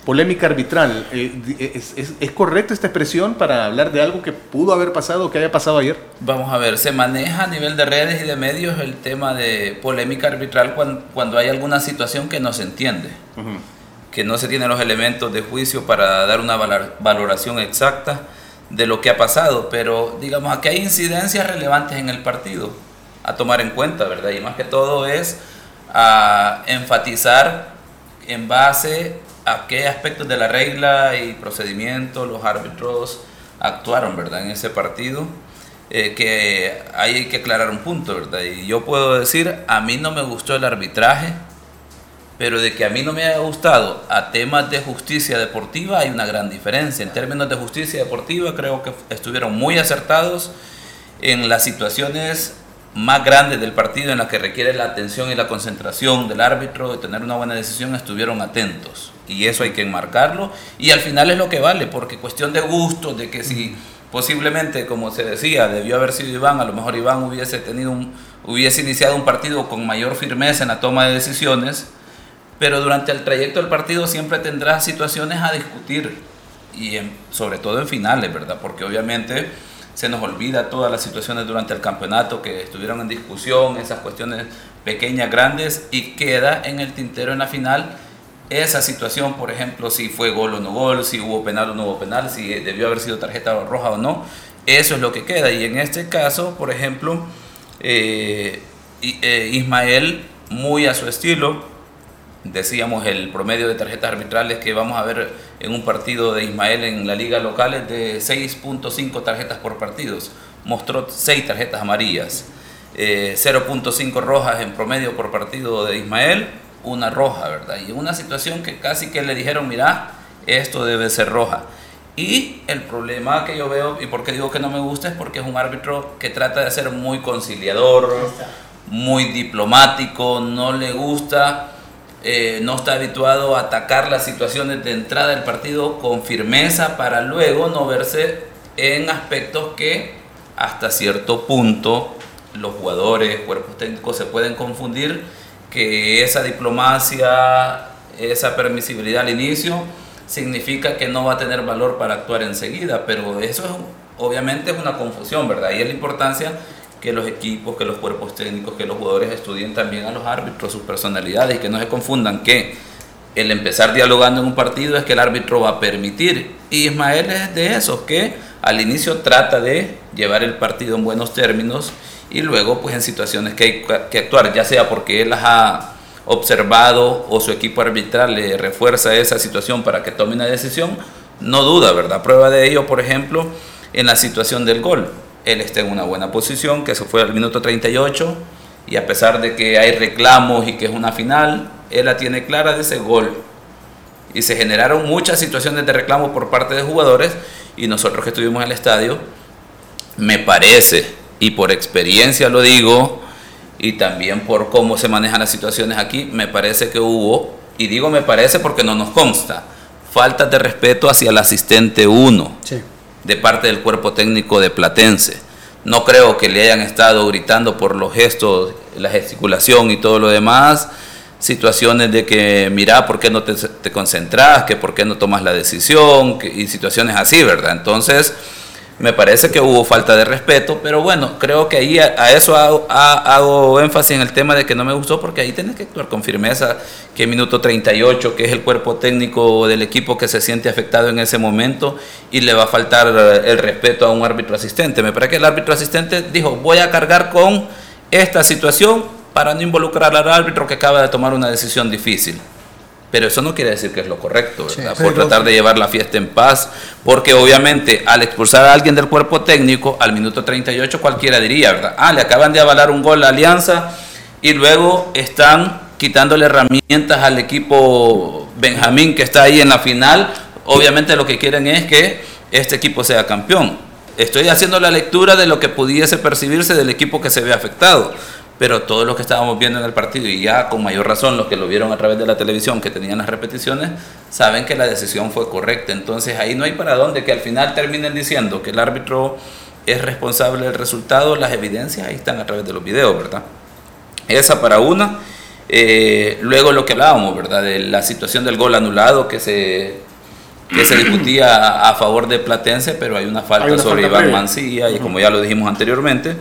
polémica arbitral. Eh, ¿es, es, correcta esta expresión para hablar de algo que pudo haber pasado o que haya pasado ayer? Vamos a ver, se maneja a nivel de redes y de medios el tema de polémica arbitral cuando, cuando hay alguna situación que no se entiende, que no se tienen los elementos de juicio para dar una valoración exacta de lo que ha pasado, pero digamos aquí hay incidencias relevantes en el partido a tomar en cuenta, ¿verdad? Y más que todo es a enfatizar en base a qué aspectos de la regla y procedimiento los árbitros actuaron, ¿verdad? En ese partido, eh, que hay que aclarar un punto, ¿verdad? Y yo puedo decir, a mí no me gustó el arbitraje, pero de que a mí no me haya gustado a temas de justicia deportiva hay una gran diferencia. En términos de justicia deportiva creo que estuvieron muy acertados en las situaciones más grandes del partido en las que requiere la atención y la concentración del árbitro de tener una buena decisión estuvieron atentos. Y eso hay que enmarcarlo. Y al final es lo que vale porque cuestión de gusto de que si posiblemente como se decía debió haber sido Iván a lo mejor Iván hubiese tenido un, hubiese iniciado un partido con mayor firmeza en la toma de decisiones pero durante el trayecto del partido siempre tendrá situaciones a discutir. Y sobre todo en finales verdad porque obviamente se nos olvida todas las situaciones durante el campeonato que estuvieron en discusión, esas cuestiones pequeñas, grandes, y queda en el tintero en la final esa situación, por ejemplo, si fue gol o no gol, si hubo penal o no hubo penal, si debió haber sido tarjeta roja o no, eso es lo que queda. Y en este caso, por ejemplo, eh, eh, Ismael, muy a su estilo, decíamos el promedio de tarjetas arbitrales que vamos a ver en un partido de Ismael en la liga local es de 6.5 tarjetas por partidos. Mostró 6 tarjetas amarillas, 0.5 eh, rojas en promedio por partido de Ismael, una roja, ¿verdad? Y una situación que casi que le dijeron, mira, esto debe ser roja. Y el problema que yo veo, y por qué digo que no me gusta, es porque es un árbitro que trata de ser muy conciliador, muy diplomático, no le gusta eh, no está habituado a atacar las situaciones de entrada del partido con firmeza para luego no verse en aspectos que hasta cierto punto los jugadores, cuerpos técnicos se pueden confundir que esa diplomacia, esa permisibilidad al inicio significa que no va a tener valor para actuar enseguida, pero eso es, obviamente es una confusión, ¿verdad? Y es la importancia que los equipos, que los cuerpos técnicos, que los jugadores estudien también a los árbitros, sus personalidades y que no se confundan que el empezar dialogando en un partido es que el árbitro va a permitir. Y Ismael es de esos que al inicio trata de llevar el partido en buenos términos y luego pues en situaciones que hay que actuar, ya sea porque él las ha observado o su equipo arbitral le refuerza esa situación para que tome una decisión, no duda, ¿verdad? Prueba de ello, por ejemplo, en la situación del gol. Él está en una buena posición, que se fue al minuto 38, y a pesar de que hay reclamos y que es una final, él la tiene clara de ese gol. Y se generaron muchas situaciones de reclamo por parte de jugadores, y nosotros que estuvimos en el estadio, me parece, y por experiencia lo digo, y también por cómo se manejan las situaciones aquí, me parece que hubo, y digo me parece porque no nos consta, falta de respeto hacia el asistente 1 de parte del cuerpo técnico de Platense. No creo que le hayan estado gritando por los gestos, la gesticulación y todo lo demás, situaciones de que mira por qué no te, te concentras, que por qué no tomas la decisión, y situaciones así, ¿verdad? Entonces, me parece que hubo falta de respeto, pero bueno, creo que ahí a, eso hago, énfasis en el tema de que no me gustó, porque ahí tienes que actuar con firmeza, que minuto 38, que es el cuerpo técnico del equipo que se siente afectado en ese momento, y le va a faltar el respeto a un árbitro asistente. Me parece que el árbitro asistente dijo, voy a cargar con esta situación para no involucrar al árbitro que acaba de tomar una decisión difícil. Pero eso no quiere decir que es lo correcto, ¿verdad? por tratar de llevar la fiesta en paz, porque obviamente al expulsar a alguien del cuerpo técnico, al minuto 38 cualquiera diría, ¿verdad? Ah, le acaban de avalar un gol a Alianza y luego están quitándole herramientas al equipo Benjamín que está ahí en la final. Obviamente lo que quieren es que este equipo sea campeón. Estoy haciendo la lectura de lo que pudiese percibirse del equipo que se ve afectado pero todos los que estábamos viendo en el partido y ya con mayor razón los que lo vieron a través de la televisión que tenían las repeticiones saben que la decisión fue correcta. Entonces ahí no hay para dónde que al final terminen diciendo que el árbitro es responsable del resultado las evidencias ahí están a través de los videos verdad esa para una. Eh, luego lo que hablábamos verdad de la situación del gol anulado que se que se discutía a, favor de Platense pero hay una falta sobre Iván Mancilla y como ya lo dijimos anteriormente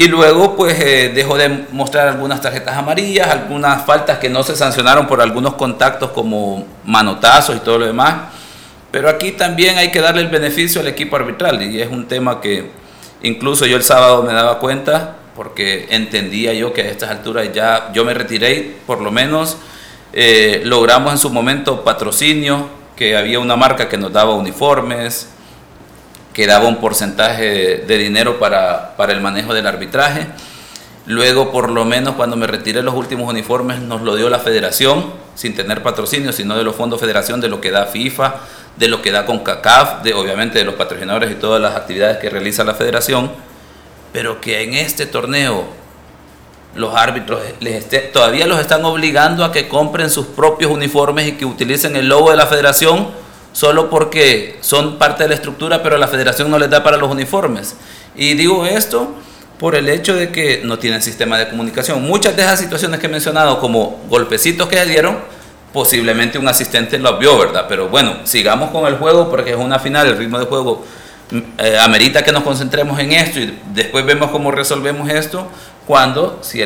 y luego, pues eh, dejó de mostrar algunas tarjetas amarillas, algunas faltas que no se sancionaron por algunos contactos como manotazos y todo lo demás. Pero aquí también hay que darle el beneficio al equipo arbitral y es un tema que incluso yo el sábado me daba cuenta porque entendía yo que a estas alturas ya yo me retiré, por lo menos eh, logramos en su momento patrocinio, que había una marca que nos daba uniformes, que daba un porcentaje de dinero para, para el manejo del arbitraje. Luego, por lo menos cuando me retiré los últimos uniformes, nos lo dio la federación, sin tener patrocinio, sino de los fondos federación, de lo que da FIFA, de lo que da CONCACAF, de, obviamente de los patrocinadores y todas las actividades que realiza la federación, pero que en este torneo los árbitros les todavía los están obligando a que compren sus propios uniformes y que utilicen el logo de la federación solo porque son parte de la estructura, pero la federación no les da para los uniformes. Y digo esto por el hecho de que no tienen sistema de comunicación. Muchas de esas situaciones que he mencionado, como golpecitos que se dieron, posiblemente un asistente lo vio, ¿verdad? Pero bueno, sigamos con el juego porque es una final, el ritmo de juego mm, eh, amerita que nos concentremos en esto y después vemos cómo resolvemos esto cuando, si,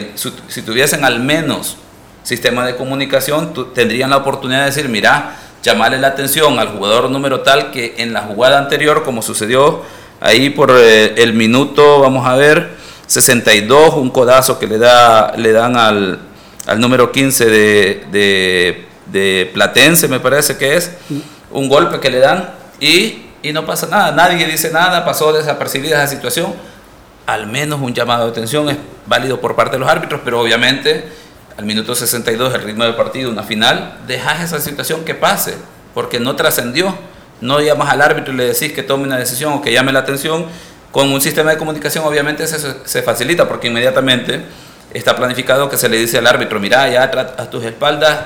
si tuviesen al menos sistema de comunicación, tendrían la oportunidad de decir, mira, llamarle la atención al jugador número tal que en la jugada anterior, como sucedió ahí por eh, el minuto, vamos a ver, 62, un codazo que le, da, le dan al, al número 15 de, de, Platense, me parece que es, un golpe que le dan y, y no pasa nada, nadie dice nada, pasó desapercibida esa situación, al menos un llamado de atención es válido por parte de los árbitros, pero obviamente al minuto 62 el ritmo del partido, una final, dejas esa situación que pase, porque no trascendió. No llamas al árbitro y le decís que tome una decisión o que llame la atención. Con un sistema de comunicación obviamente se, se facilita porque inmediatamente está planificado que se le dice al árbitro, mira, ya a tus espaldas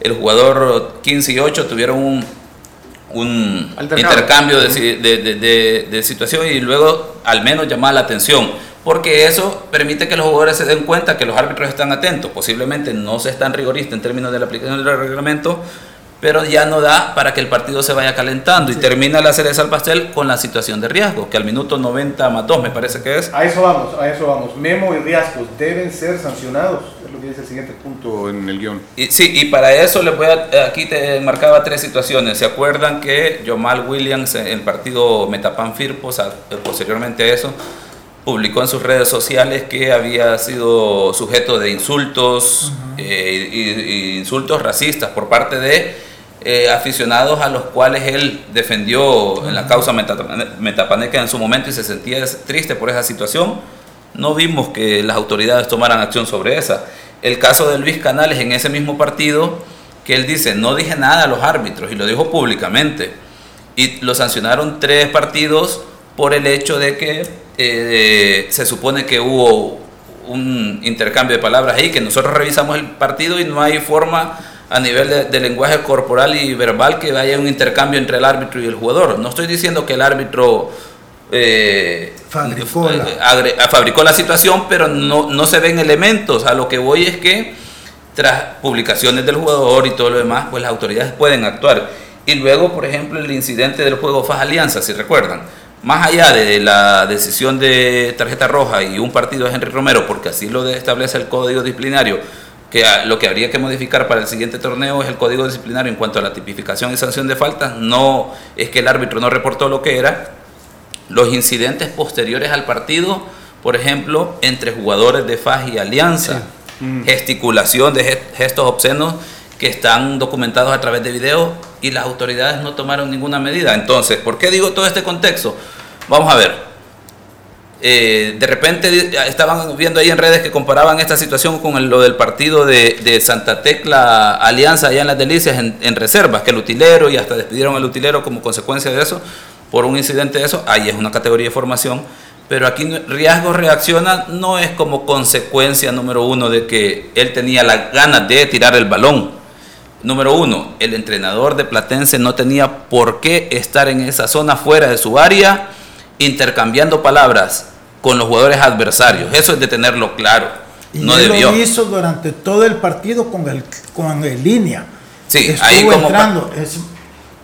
el jugador 15 y 8 tuvieron un, un intercambio de, de, de, de, situación y luego al menos llamar la atención porque eso permite que los jugadores se den cuenta que los árbitros están atentos. Posiblemente no se están rigoristas en términos de la aplicación del reglamento, pero ya no da para que el partido se vaya calentando y termina la cereza al pastel con la situación de riesgo, que al minuto 90 más 2 me parece que es. A eso vamos, a eso vamos. Memo y riesgos deben ser sancionados, es lo que dice el siguiente punto en el guion. Y, sí, y para eso les voy a, aquí te marcaba tres situaciones. ¿Se acuerdan que Jomal Williams en el partido Metapan Firpo, posteriormente a eso, publicó en sus redes sociales que había sido sujeto de insultos, eh, insultos racistas por parte de eh, aficionados a los cuales él defendió en la causa metapaneca en su momento y se sentía triste por esa situación. No vimos que las autoridades tomaran acción sobre esa. El caso de Luis Canales en ese mismo partido, que él dice, no dije nada a los árbitros y lo dijo públicamente. Y lo sancionaron tres partidos por el hecho de que eh, se supone que hubo un intercambio de palabras ahí, que nosotros revisamos el partido y no hay forma a nivel de, lenguaje corporal y verbal que haya un intercambio entre el árbitro y el jugador. No estoy diciendo que el árbitro eh, fabricó, la. Eh, fabricó, la. situación, pero no, no se ven elementos. A lo que voy es que tras publicaciones del jugador y todo lo demás, pues las autoridades pueden actuar. Y luego, por ejemplo, el incidente del juego Faz Alianza, si recuerdan. Más allá de la decisión de tarjeta roja y un partido de Henry Romero, porque así lo establece el código disciplinario, que lo que habría que modificar para el siguiente torneo es el código disciplinario en cuanto a la tipificación y sanción de faltas. No es que el árbitro no reportó lo que era. Los incidentes posteriores al partido, por ejemplo, entre jugadores de FAJ y Alianza, mm. gesticulación de gestos obscenos que están documentados a través de videos y las autoridades no tomaron ninguna medida. Entonces, ¿por qué digo todo este contexto? Vamos a ver. Eh, de repente estaban viendo ahí en redes que comparaban esta situación con lo del partido de, Santa Tecla Alianza allá en las Delicias en, reservas, que el utilero y hasta despidieron al utilero como consecuencia de eso, por un incidente de eso, ahí es una categoría de formación, pero aquí Riesgo reacciona no es como consecuencia número uno de que él tenía la ganas de tirar el balón. Número uno, el entrenador de Platense no tenía por qué estar en esa zona fuera de su área intercambiando palabras con los jugadores adversarios. Eso es de tenerlo claro. Y no él lo hizo durante todo el partido con el, con el línea. Sí, Estuvo ahí como entrando.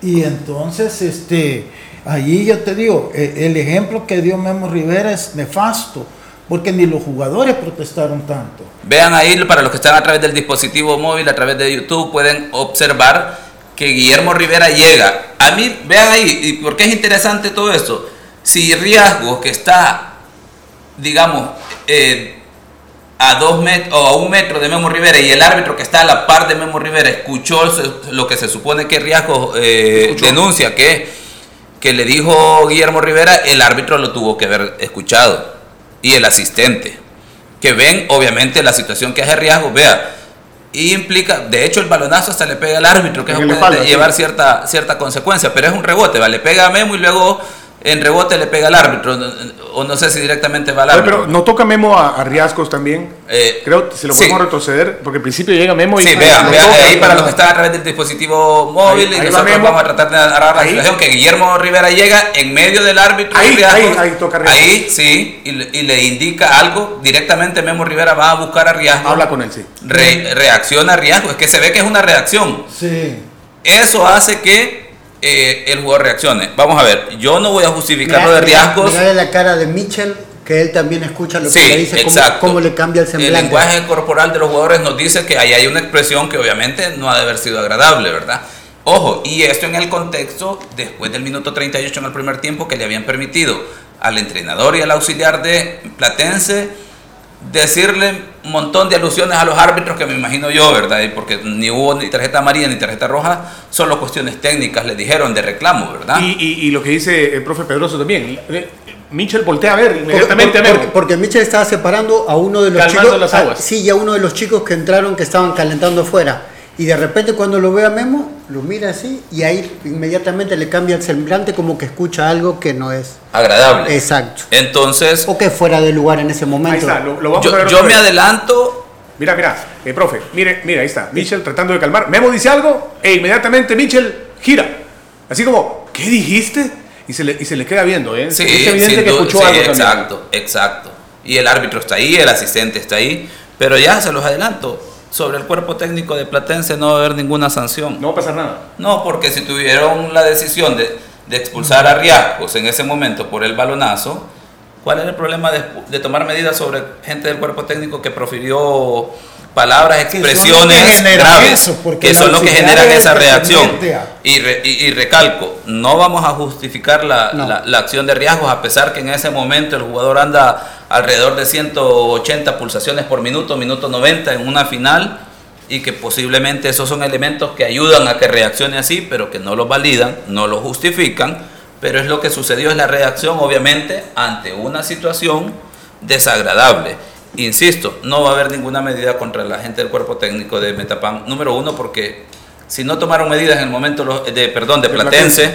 y entonces, este, allí yo te digo, e, el ejemplo que dio Memo Rivera es nefasto, porque ni los jugadores protestaron tanto. Vean ahí, para los que están a través del dispositivo móvil, a través de YouTube, pueden observar que Guillermo Rivera llega. A mí, vean ahí, y por qué es interesante todo esto. Si Riesgo, que está digamos, eh, a dos metros o a un metro de Memo Rivera y el árbitro que está a la par de Memo Rivera escuchó lo que se supone que Riasco eh, denuncia que, que le dijo Guillermo Rivera, el árbitro lo tuvo que haber escuchado y el asistente. Que ven obviamente la situación que hace Riasco, vea, y implica, de hecho el balonazo hasta le pega al árbitro, que puede llevar cierta, cierta consecuencia, pero es un rebote, ¿vale? le pega a Memo y luego en rebote le pega al árbitro, o no sé si directamente va al árbitro. pero no toca Memo a, Riascos también. Eh, Creo que se lo podemos retroceder, porque al principio llega Memo y. Sí, vean, ahí para los que están a través del dispositivo móvil, y nosotros vamos a tratar de agarrar la situación que Guillermo Rivera llega en medio del árbitro. Ahí, ahí, ahí, toca Riascos. Ahí, sí, y, le indica algo, directamente Memo Rivera va a buscar a Riascos. Habla con él, sí. reacciona a Riascos, es que se ve que es una reacción. Sí. Eso hace que eh, el jugador reaccione. Vamos a ver, yo no voy a justificar lo de riesgos. Mira la cara de Mitchell, que él también escucha lo que le dice, cómo, le cambia el semblante. El lenguaje corporal de los jugadores nos dice que ahí hay una expresión que obviamente no ha de haber sido agradable, ¿verdad? Ojo, y esto en el contexto, después del minuto 38 en el primer tiempo, que le habían permitido al entrenador y al auxiliar de Platense decirle un montón de alusiones a los árbitros que me imagino yo, ¿verdad? Porque ni hubo ni tarjeta amarilla ni tarjeta roja, solo cuestiones técnicas, le dijeron de reclamo, ¿verdad? Y, lo que dice el profe Pedroso también, eh, Mitchell voltea a ver inmediatamente a ver. Porque, Mitchell estaba separando a uno de los chicos. Las aguas. sí, y a uno de los chicos que entraron que estaban calentando afuera. Y de repente cuando lo ve a Memo, lo mira así y ahí inmediatamente le cambia el semblante como que escucha algo que no es agradable. Exacto. Entonces... O que fuera de lugar en ese momento. Ahí está, lo, vamos yo, a ver yo me adelanto. Mira, mira, eh, profe, mire, mira, ahí está. Mitchell tratando de calmar. Memo dice algo e inmediatamente Mitchell gira. Así como, ¿qué dijiste? Y se le, y se le queda viendo, ¿eh? Sí, es evidente que escuchó algo Exacto, exacto. Y el árbitro está ahí, el asistente está ahí. Pero ya se los adelanto sobre el cuerpo técnico de Platense no va a haber ninguna sanción. No va a pasar nada. No, porque si tuvieron la decisión de, de expulsar a Riascos en ese momento por el balonazo, ¿cuál era el problema de, de tomar medidas sobre gente del cuerpo técnico que profirió palabras, expresiones que graves, que son los que generan esa reacción. Y, y, recalco, no vamos a justificar la, la, la, acción de riesgos, a pesar que en ese momento el jugador anda alrededor de 180 pulsaciones por minuto, minuto 90 en una final, y que posiblemente esos son elementos que ayudan a que reaccione así, pero que no lo validan, no lo justifican, pero es lo que sucedió, es la reacción obviamente ante una situación desagradable. Insisto, no va a haber ninguna medida contra la gente del cuerpo técnico de Metapam. Número uno, porque si no tomaron medidas en el momento de, perdón, de Platense,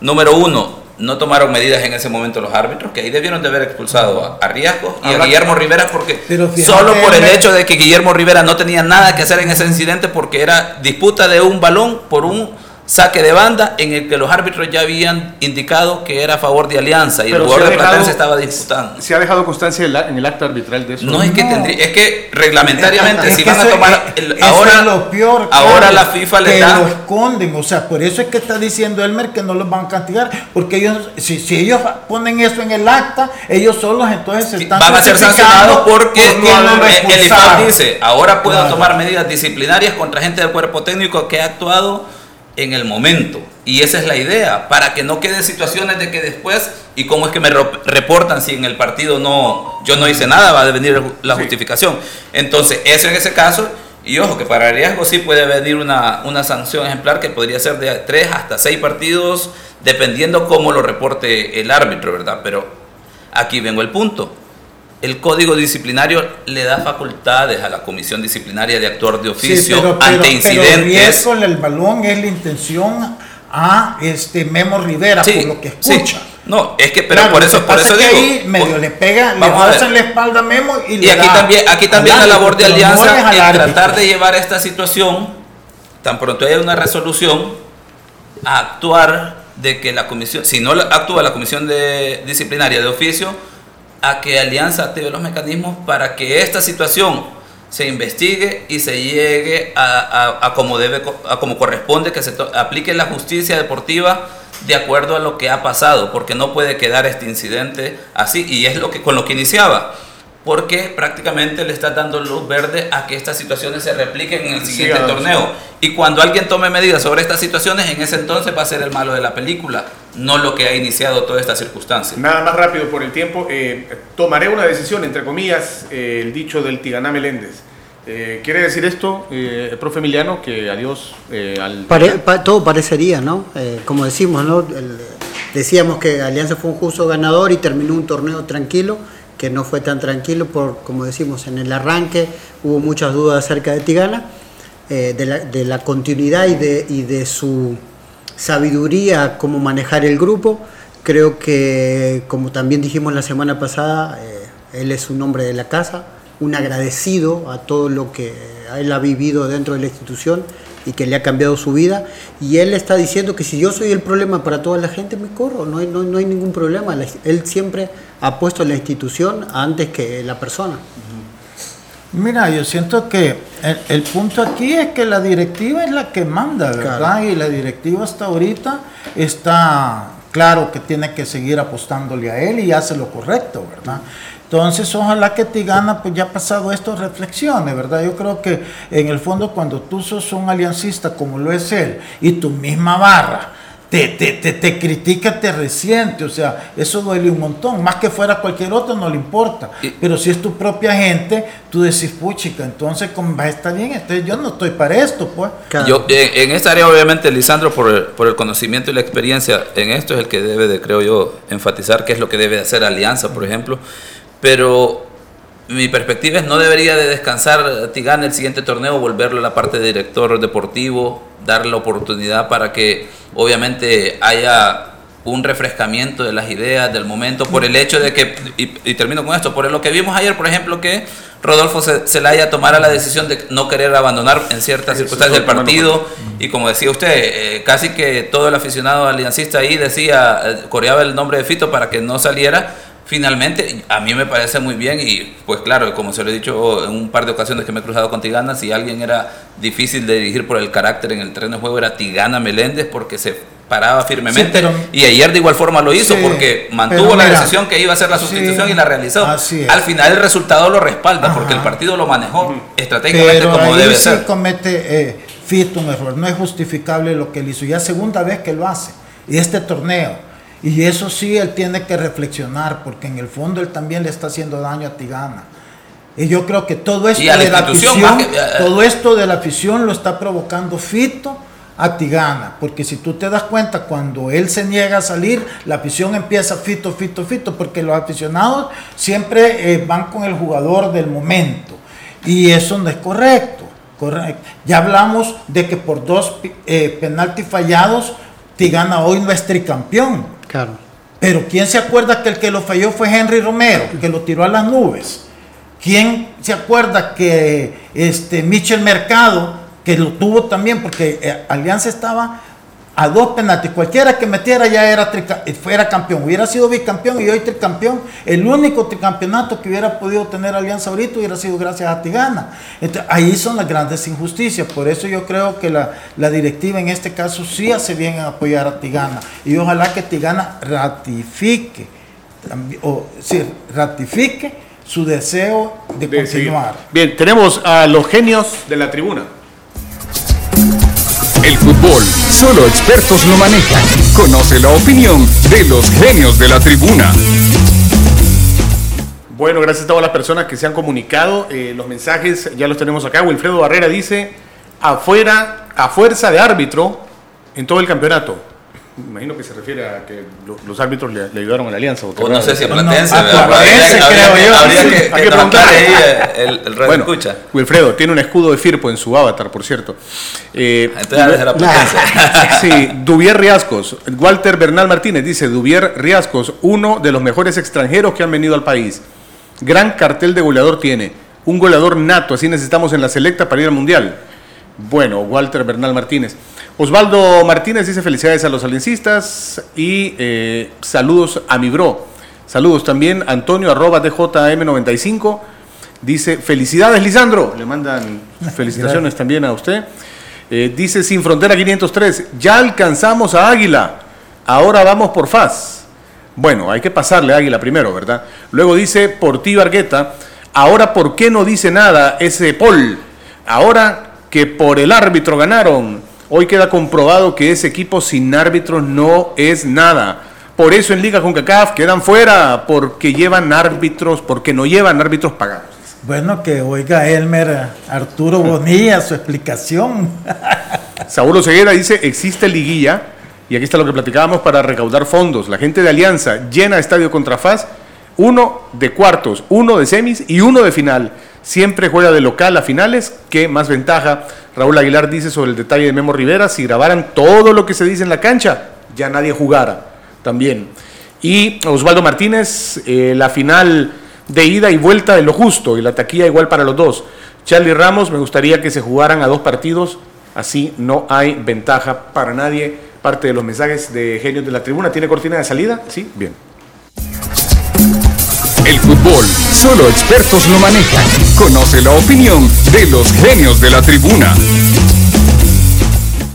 número uno, no tomaron medidas en ese momento los árbitros, que ahí debieron de haber expulsado a, Riascos y a Guillermo Rivera, porque solo por el hecho de que Guillermo Rivera no tenía nada que hacer en ese incidente, porque era disputa de un balón por un saque de banda en el que los árbitros ya habían indicado que era a favor de Alianza y el jugador de Platense estaba disputando. ¿Se ha dejado constancia en el acta arbitral de eso? No, es que tendría, es que reglamentariamente si van a tomar ahora lo peor, ahora la FIFA le da lo esconden, o sea, por eso es que está diciendo Elmer que no los van a castigar, porque ellos si, si ellos ponen eso en el acta, ellos solos entonces están van a ser sancionados porque el, IFAB dice, ahora puedo tomar medidas disciplinarias contra gente del cuerpo técnico que ha actuado en el momento. Y esa es la idea, para que no quede situaciones de que después, y cómo es que me reportan si en el partido no, yo no hice nada, va a venir la justificación. Entonces, eso en ese caso, y ojo, que para riesgo sí puede venir una, una sanción ejemplar que podría ser de tres hasta seis partidos, dependiendo cómo lo reporte el árbitro, ¿verdad? Pero aquí vengo el punto el código disciplinario le da facultades a la comisión disciplinaria de actuar de oficio ante incidentes. Pero el balón es la intención a este Memo Rivera, por lo que escucha. No, es que, pero por eso, por eso digo. Ahí medio le pega, le en la espalda a Memo y, y aquí también, aquí también la labor de alianza es tratar de llevar esta situación, tan pronto haya una resolución, a actuar de que la comisión, si no actúa la comisión de disciplinaria de oficio, a que Alianza active los mecanismos para que esta situación se investigue y se llegue a, como debe a como corresponde que se aplique la justicia deportiva de acuerdo a lo que ha pasado porque no puede quedar este incidente así y es lo que con lo que iniciaba porque prácticamente le está dando luz verde a que estas situaciones se repliquen en el siguiente torneo. Y cuando alguien tome medidas sobre estas situaciones, en ese entonces va a ser el malo de la película, no lo que ha iniciado toda esta circunstancia. Nada más rápido por el tiempo, eh, tomaré una decisión, entre comillas, eh, el dicho del Tiganá Meléndez. Eh, ¿Quiere decir esto, el profe Emiliano, que adiós al... todo parecería, ¿no? como decimos, ¿no? decíamos que Alianza fue un justo ganador y terminó un torneo tranquilo que no fue tan tranquilo por, como decimos, en el arranque hubo muchas dudas acerca de Tigana, eh, de, la, continuidad y de, su sabiduría cómo manejar el grupo. Creo que, como también dijimos la semana pasada, eh, él es un hombre de la casa, un agradecido a todo lo que él ha vivido dentro de la institución y que le ha cambiado su vida. Y él está diciendo que si yo soy el problema para toda la gente, me corro, no no, no hay ningún problema. Él siempre ha puesto la institución antes que la persona. Mira, yo siento que el, punto aquí es que la directiva es la que manda, ¿verdad? Y la directiva hasta ahorita está claro que tiene que seguir apostándole a él y hace lo correcto, ¿verdad? Entonces, ojalá que Tigana, pues ya pasado esto, reflexione, ¿verdad? Yo creo que en el fondo cuando tú sos un aliancista como lo es él y tu misma barra, te, te, te, te, critica, te resiente, o sea, eso duele un montón, más que fuera cualquier otro no le importa, pero si es tu propia gente, tú decís, puchica, entonces como va a estar bien, entonces yo no estoy para esto, pues. Yo, en, esta área, obviamente, Lisandro, por el, por el conocimiento y la experiencia en esto, es el que debe de, creo yo, enfatizar qué es lo que debe hacer Alianza, por ejemplo, pero mi perspectiva es no debería de descansar Tigana el siguiente torneo, volverlo a la parte de director deportivo, darle la oportunidad para que obviamente haya un refrescamiento de las ideas del momento por el hecho de que, y, termino con esto, por lo que vimos ayer, por ejemplo, que Rodolfo Zelaya tomara la decisión de no querer abandonar en ciertas circunstancias del partido. y como decía usted, eh, casi que todo el aficionado aliancista ahí decía, eh, coreaba el nombre de Fito para que no saliera, Finalmente, a mí me parece muy bien y pues claro, como se lo he dicho en un par de ocasiones que me he cruzado con Tigana, si alguien era difícil de dirigir por el carácter en el terreno de juego era Tigana Meléndez porque se paraba firmemente y ayer de igual forma lo hizo porque mantuvo la decisión que iba a hacer la sustitución y la realizó. Al final el resultado lo respalda porque el partido lo manejó estratégicamente como debe sí ser. comete eh, Fito un error, no es justificable lo que él hizo, ya segunda vez que lo hace. Y este torneo y eso sí, él tiene que reflexionar, porque en el fondo él también le está haciendo daño a Tigana. Y yo creo que todo esto, de la afición, eh, todo esto de la afición lo está provocando Fito a Tigana, porque si tú te das cuenta, cuando él se niega a salir, la afición empieza Fito, Fito, Fito, porque los aficionados siempre eh, van con el jugador del momento. Y eso no es correcto. correcto. Ya hablamos de que por dos eh, penaltis fallados, Tigana hoy no es tricampeón. Pero ¿quién se acuerda que el que lo falló fue Henry Romero, que lo tiró a las nubes? ¿Quién se acuerda que este Michel Mercado, que lo tuvo también, porque eh, Alianza estaba a dos penaltis. Cualquiera que metiera ya era, fuera campeón. Hubiera sido bicampeón y hoy tricampeón. El único tricampeonato que hubiera podido tener Alianza ahorita hubiera sido gracias a Tigana. ahí son las grandes injusticias. Por eso yo creo que la, directiva en este caso sí hace bien en apoyar a Tigana. Y ojalá que Tigana ratifique, o sí, ratifique su deseo de, continuar. Bien, tenemos a los genios de la tribuna. El fútbol, solo expertos lo manejan. Conoce la opinión de los genios de la tribuna. Bueno, gracias a todas las personas que se han comunicado. Eh, los mensajes ya los tenemos acá. Wilfredo Barrera dice, afuera, a fuerza de árbitro en todo el campeonato imagino que se refiere a que los, árbitros le, ayudaron a la alianza. O no sé si a Platense. No, a Platense creo yo. Habría que, hay que, preguntar ahí el, el bueno, escucha. Wilfredo tiene un escudo de Firpo en su avatar, por cierto. Eh, Entonces, la <laughs> Platense. <laughs> sí, Dubier Riascos. Walter Bernal Martínez dice: Dubier Riascos, uno de los mejores extranjeros que han venido al país. Gran cartel de goleador tiene. Un goleador nato, así necesitamos en la selecta para ir al mundial. Bueno, Walter Bernal Martínez. Osvaldo Martínez dice felicidades a los aliancistas y eh, saludos a mi bro. Saludos también Antonio arroba DJM95. Dice felicidades Lisandro. Le mandan <laughs> felicitaciones también a usted. Eh, dice Sin Frontera 503. Ya alcanzamos a Águila. Ahora vamos por Faz. Bueno, hay que pasarle a Águila primero, ¿verdad? Luego dice por ti Argueta. Ahora, ¿por qué no dice nada ese Paul? Ahora que por el árbitro ganaron. Hoy queda comprobado que ese equipo sin árbitros no es nada. Por eso en Liga con CACAF quedan fuera, porque llevan árbitros, porque no llevan árbitros pagados. Bueno, que oiga Elmer Arturo Bonilla su explicación. <laughs> Saulo Ceguera dice, existe liguilla, y aquí está lo que platicábamos para recaudar fondos. La gente de Alianza llena estadio contra Faz, uno de cuartos, uno de semis y uno de final. Siempre juega de local a finales, ¿qué más ventaja Raúl Aguilar dice sobre el detalle de Memo Rivera, si grabaran todo lo que se dice en la cancha, ya nadie jugara también. Y Osvaldo Martínez, eh, la final de ida y vuelta de lo justo y la taquilla igual para los dos. Charlie Ramos, me gustaría que se jugaran a dos partidos, así no hay ventaja para nadie. Parte de los mensajes de genios de la tribuna. ¿Tiene cortina de salida? Sí, bien. El fútbol, solo expertos lo manejan. Conoce la opinión de los genios de la tribuna.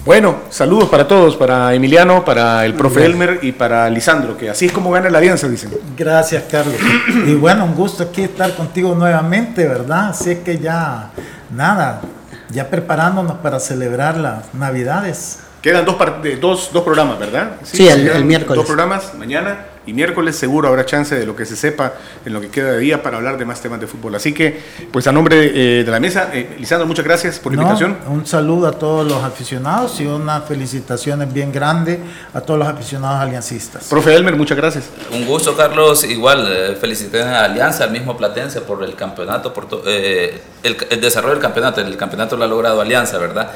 Bueno, saludos para todos, para Emiliano, para el profe Elmer y para Lisandro, que así es como gana la alianza, dicen. Gracias, Carlos. <clears throat> Y bueno, un gusto aquí estar contigo nuevamente, ¿verdad? Sé que ya, nada, ya preparándonos para celebrar las Navidades. Quedan dos, dos, dos programas, ¿verdad? Sí, el, miércoles. Dos programas, mañana y miércoles seguro habrá chance de lo que se sepa en lo que queda de día para hablar de más temas de fútbol. Así que, pues a nombre eh, de la mesa, eh, Lisandro, muchas gracias por la invitación. Un saludo a todos los aficionados y unas felicitaciones bien grandes a todos los aficionados aliancistas. Profe Elmer, muchas gracias. Un gusto, Carlos. Igual, eh, felicitaciones a Alianza, al mismo Platense por el campeonato, por el, desarrollo del campeonato. El campeonato lo ha logrado Alianza, ¿verdad?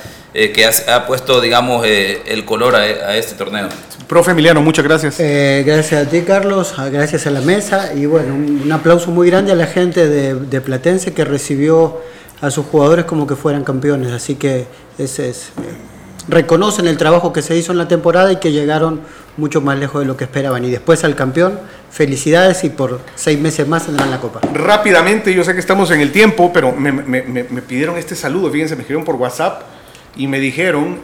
Que ha, puesto, digamos, el color a, a este torneo. Profe Emiliano, muchas gracias. gracias a ti Carlos, gracias a la mesa y bueno, un, aplauso muy grande a la gente de, Platense que recibió a sus jugadores como que fueran campeones, así que ese es... reconocen el trabajo que se hizo en la temporada y que llegaron mucho más lejos de lo que esperaban. Y después al campeón, felicidades y por seis meses más tendrán la copa. Rápidamente, yo sé que estamos en el tiempo, pero me, pidieron este saludo, fíjense, me escribieron por WhatsApp y me dijeron,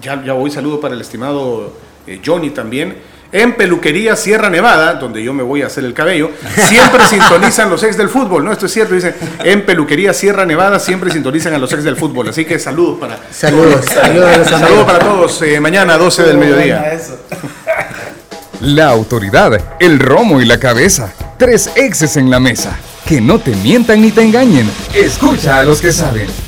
ya, ya voy saludo para el estimado eh, Johnny también, en Peluquería Sierra Nevada, donde yo me voy a hacer el cabello, siempre <laughs> sintonizan los ex del fútbol, ¿no? Esto es cierto, dicen, en Peluquería Sierra Nevada siempre sintonizan a los ex del fútbol, así que saludos para Saludos, saludos, saludos para todos, eh, mañana 12 del mediodía. La autoridad, el romo y la cabeza, tres exes en la mesa, que no te mientan ni te engañen, escucha a los que saben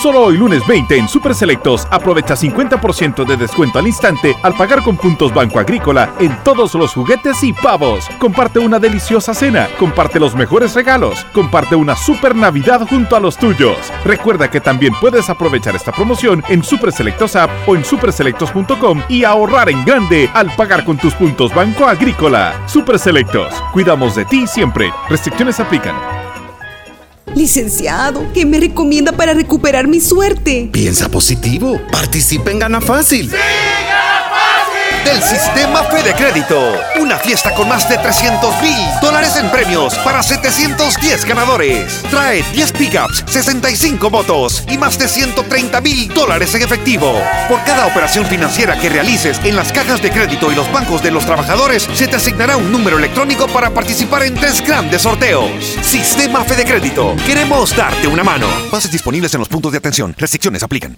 Solo hoy lunes 20 en Super Selectos aprovecha 50% de descuento al instante al pagar con puntos Banco Agrícola en todos los juguetes y pavos. Comparte una deliciosa cena, comparte los mejores regalos, comparte una super Navidad junto a los tuyos. Recuerda que también puedes aprovechar esta promoción en Super Selectos App o en superselectos.com y ahorrar en grande al pagar con tus puntos Banco Agrícola. Super Selectos, cuidamos de ti siempre. Restricciones aplican. Licenciado, ¿qué me recomienda para recuperar mi suerte? Piensa positivo. Participa en Gana Fácil. ¡Sí, del sistema Fede Crédito. Una fiesta con más de 300 mil dólares en premios para 710 ganadores. Trae 10 pickups, 65 motos y más de 130 mil dólares en efectivo. Por cada operación financiera que realices en las cajas de crédito y los bancos de los trabajadores, se te asignará un número electrónico para participar en tres grandes sorteos. Sistema Fede Crédito. Queremos darte una mano. Bases disponibles en los puntos de atención. Restricciones aplican.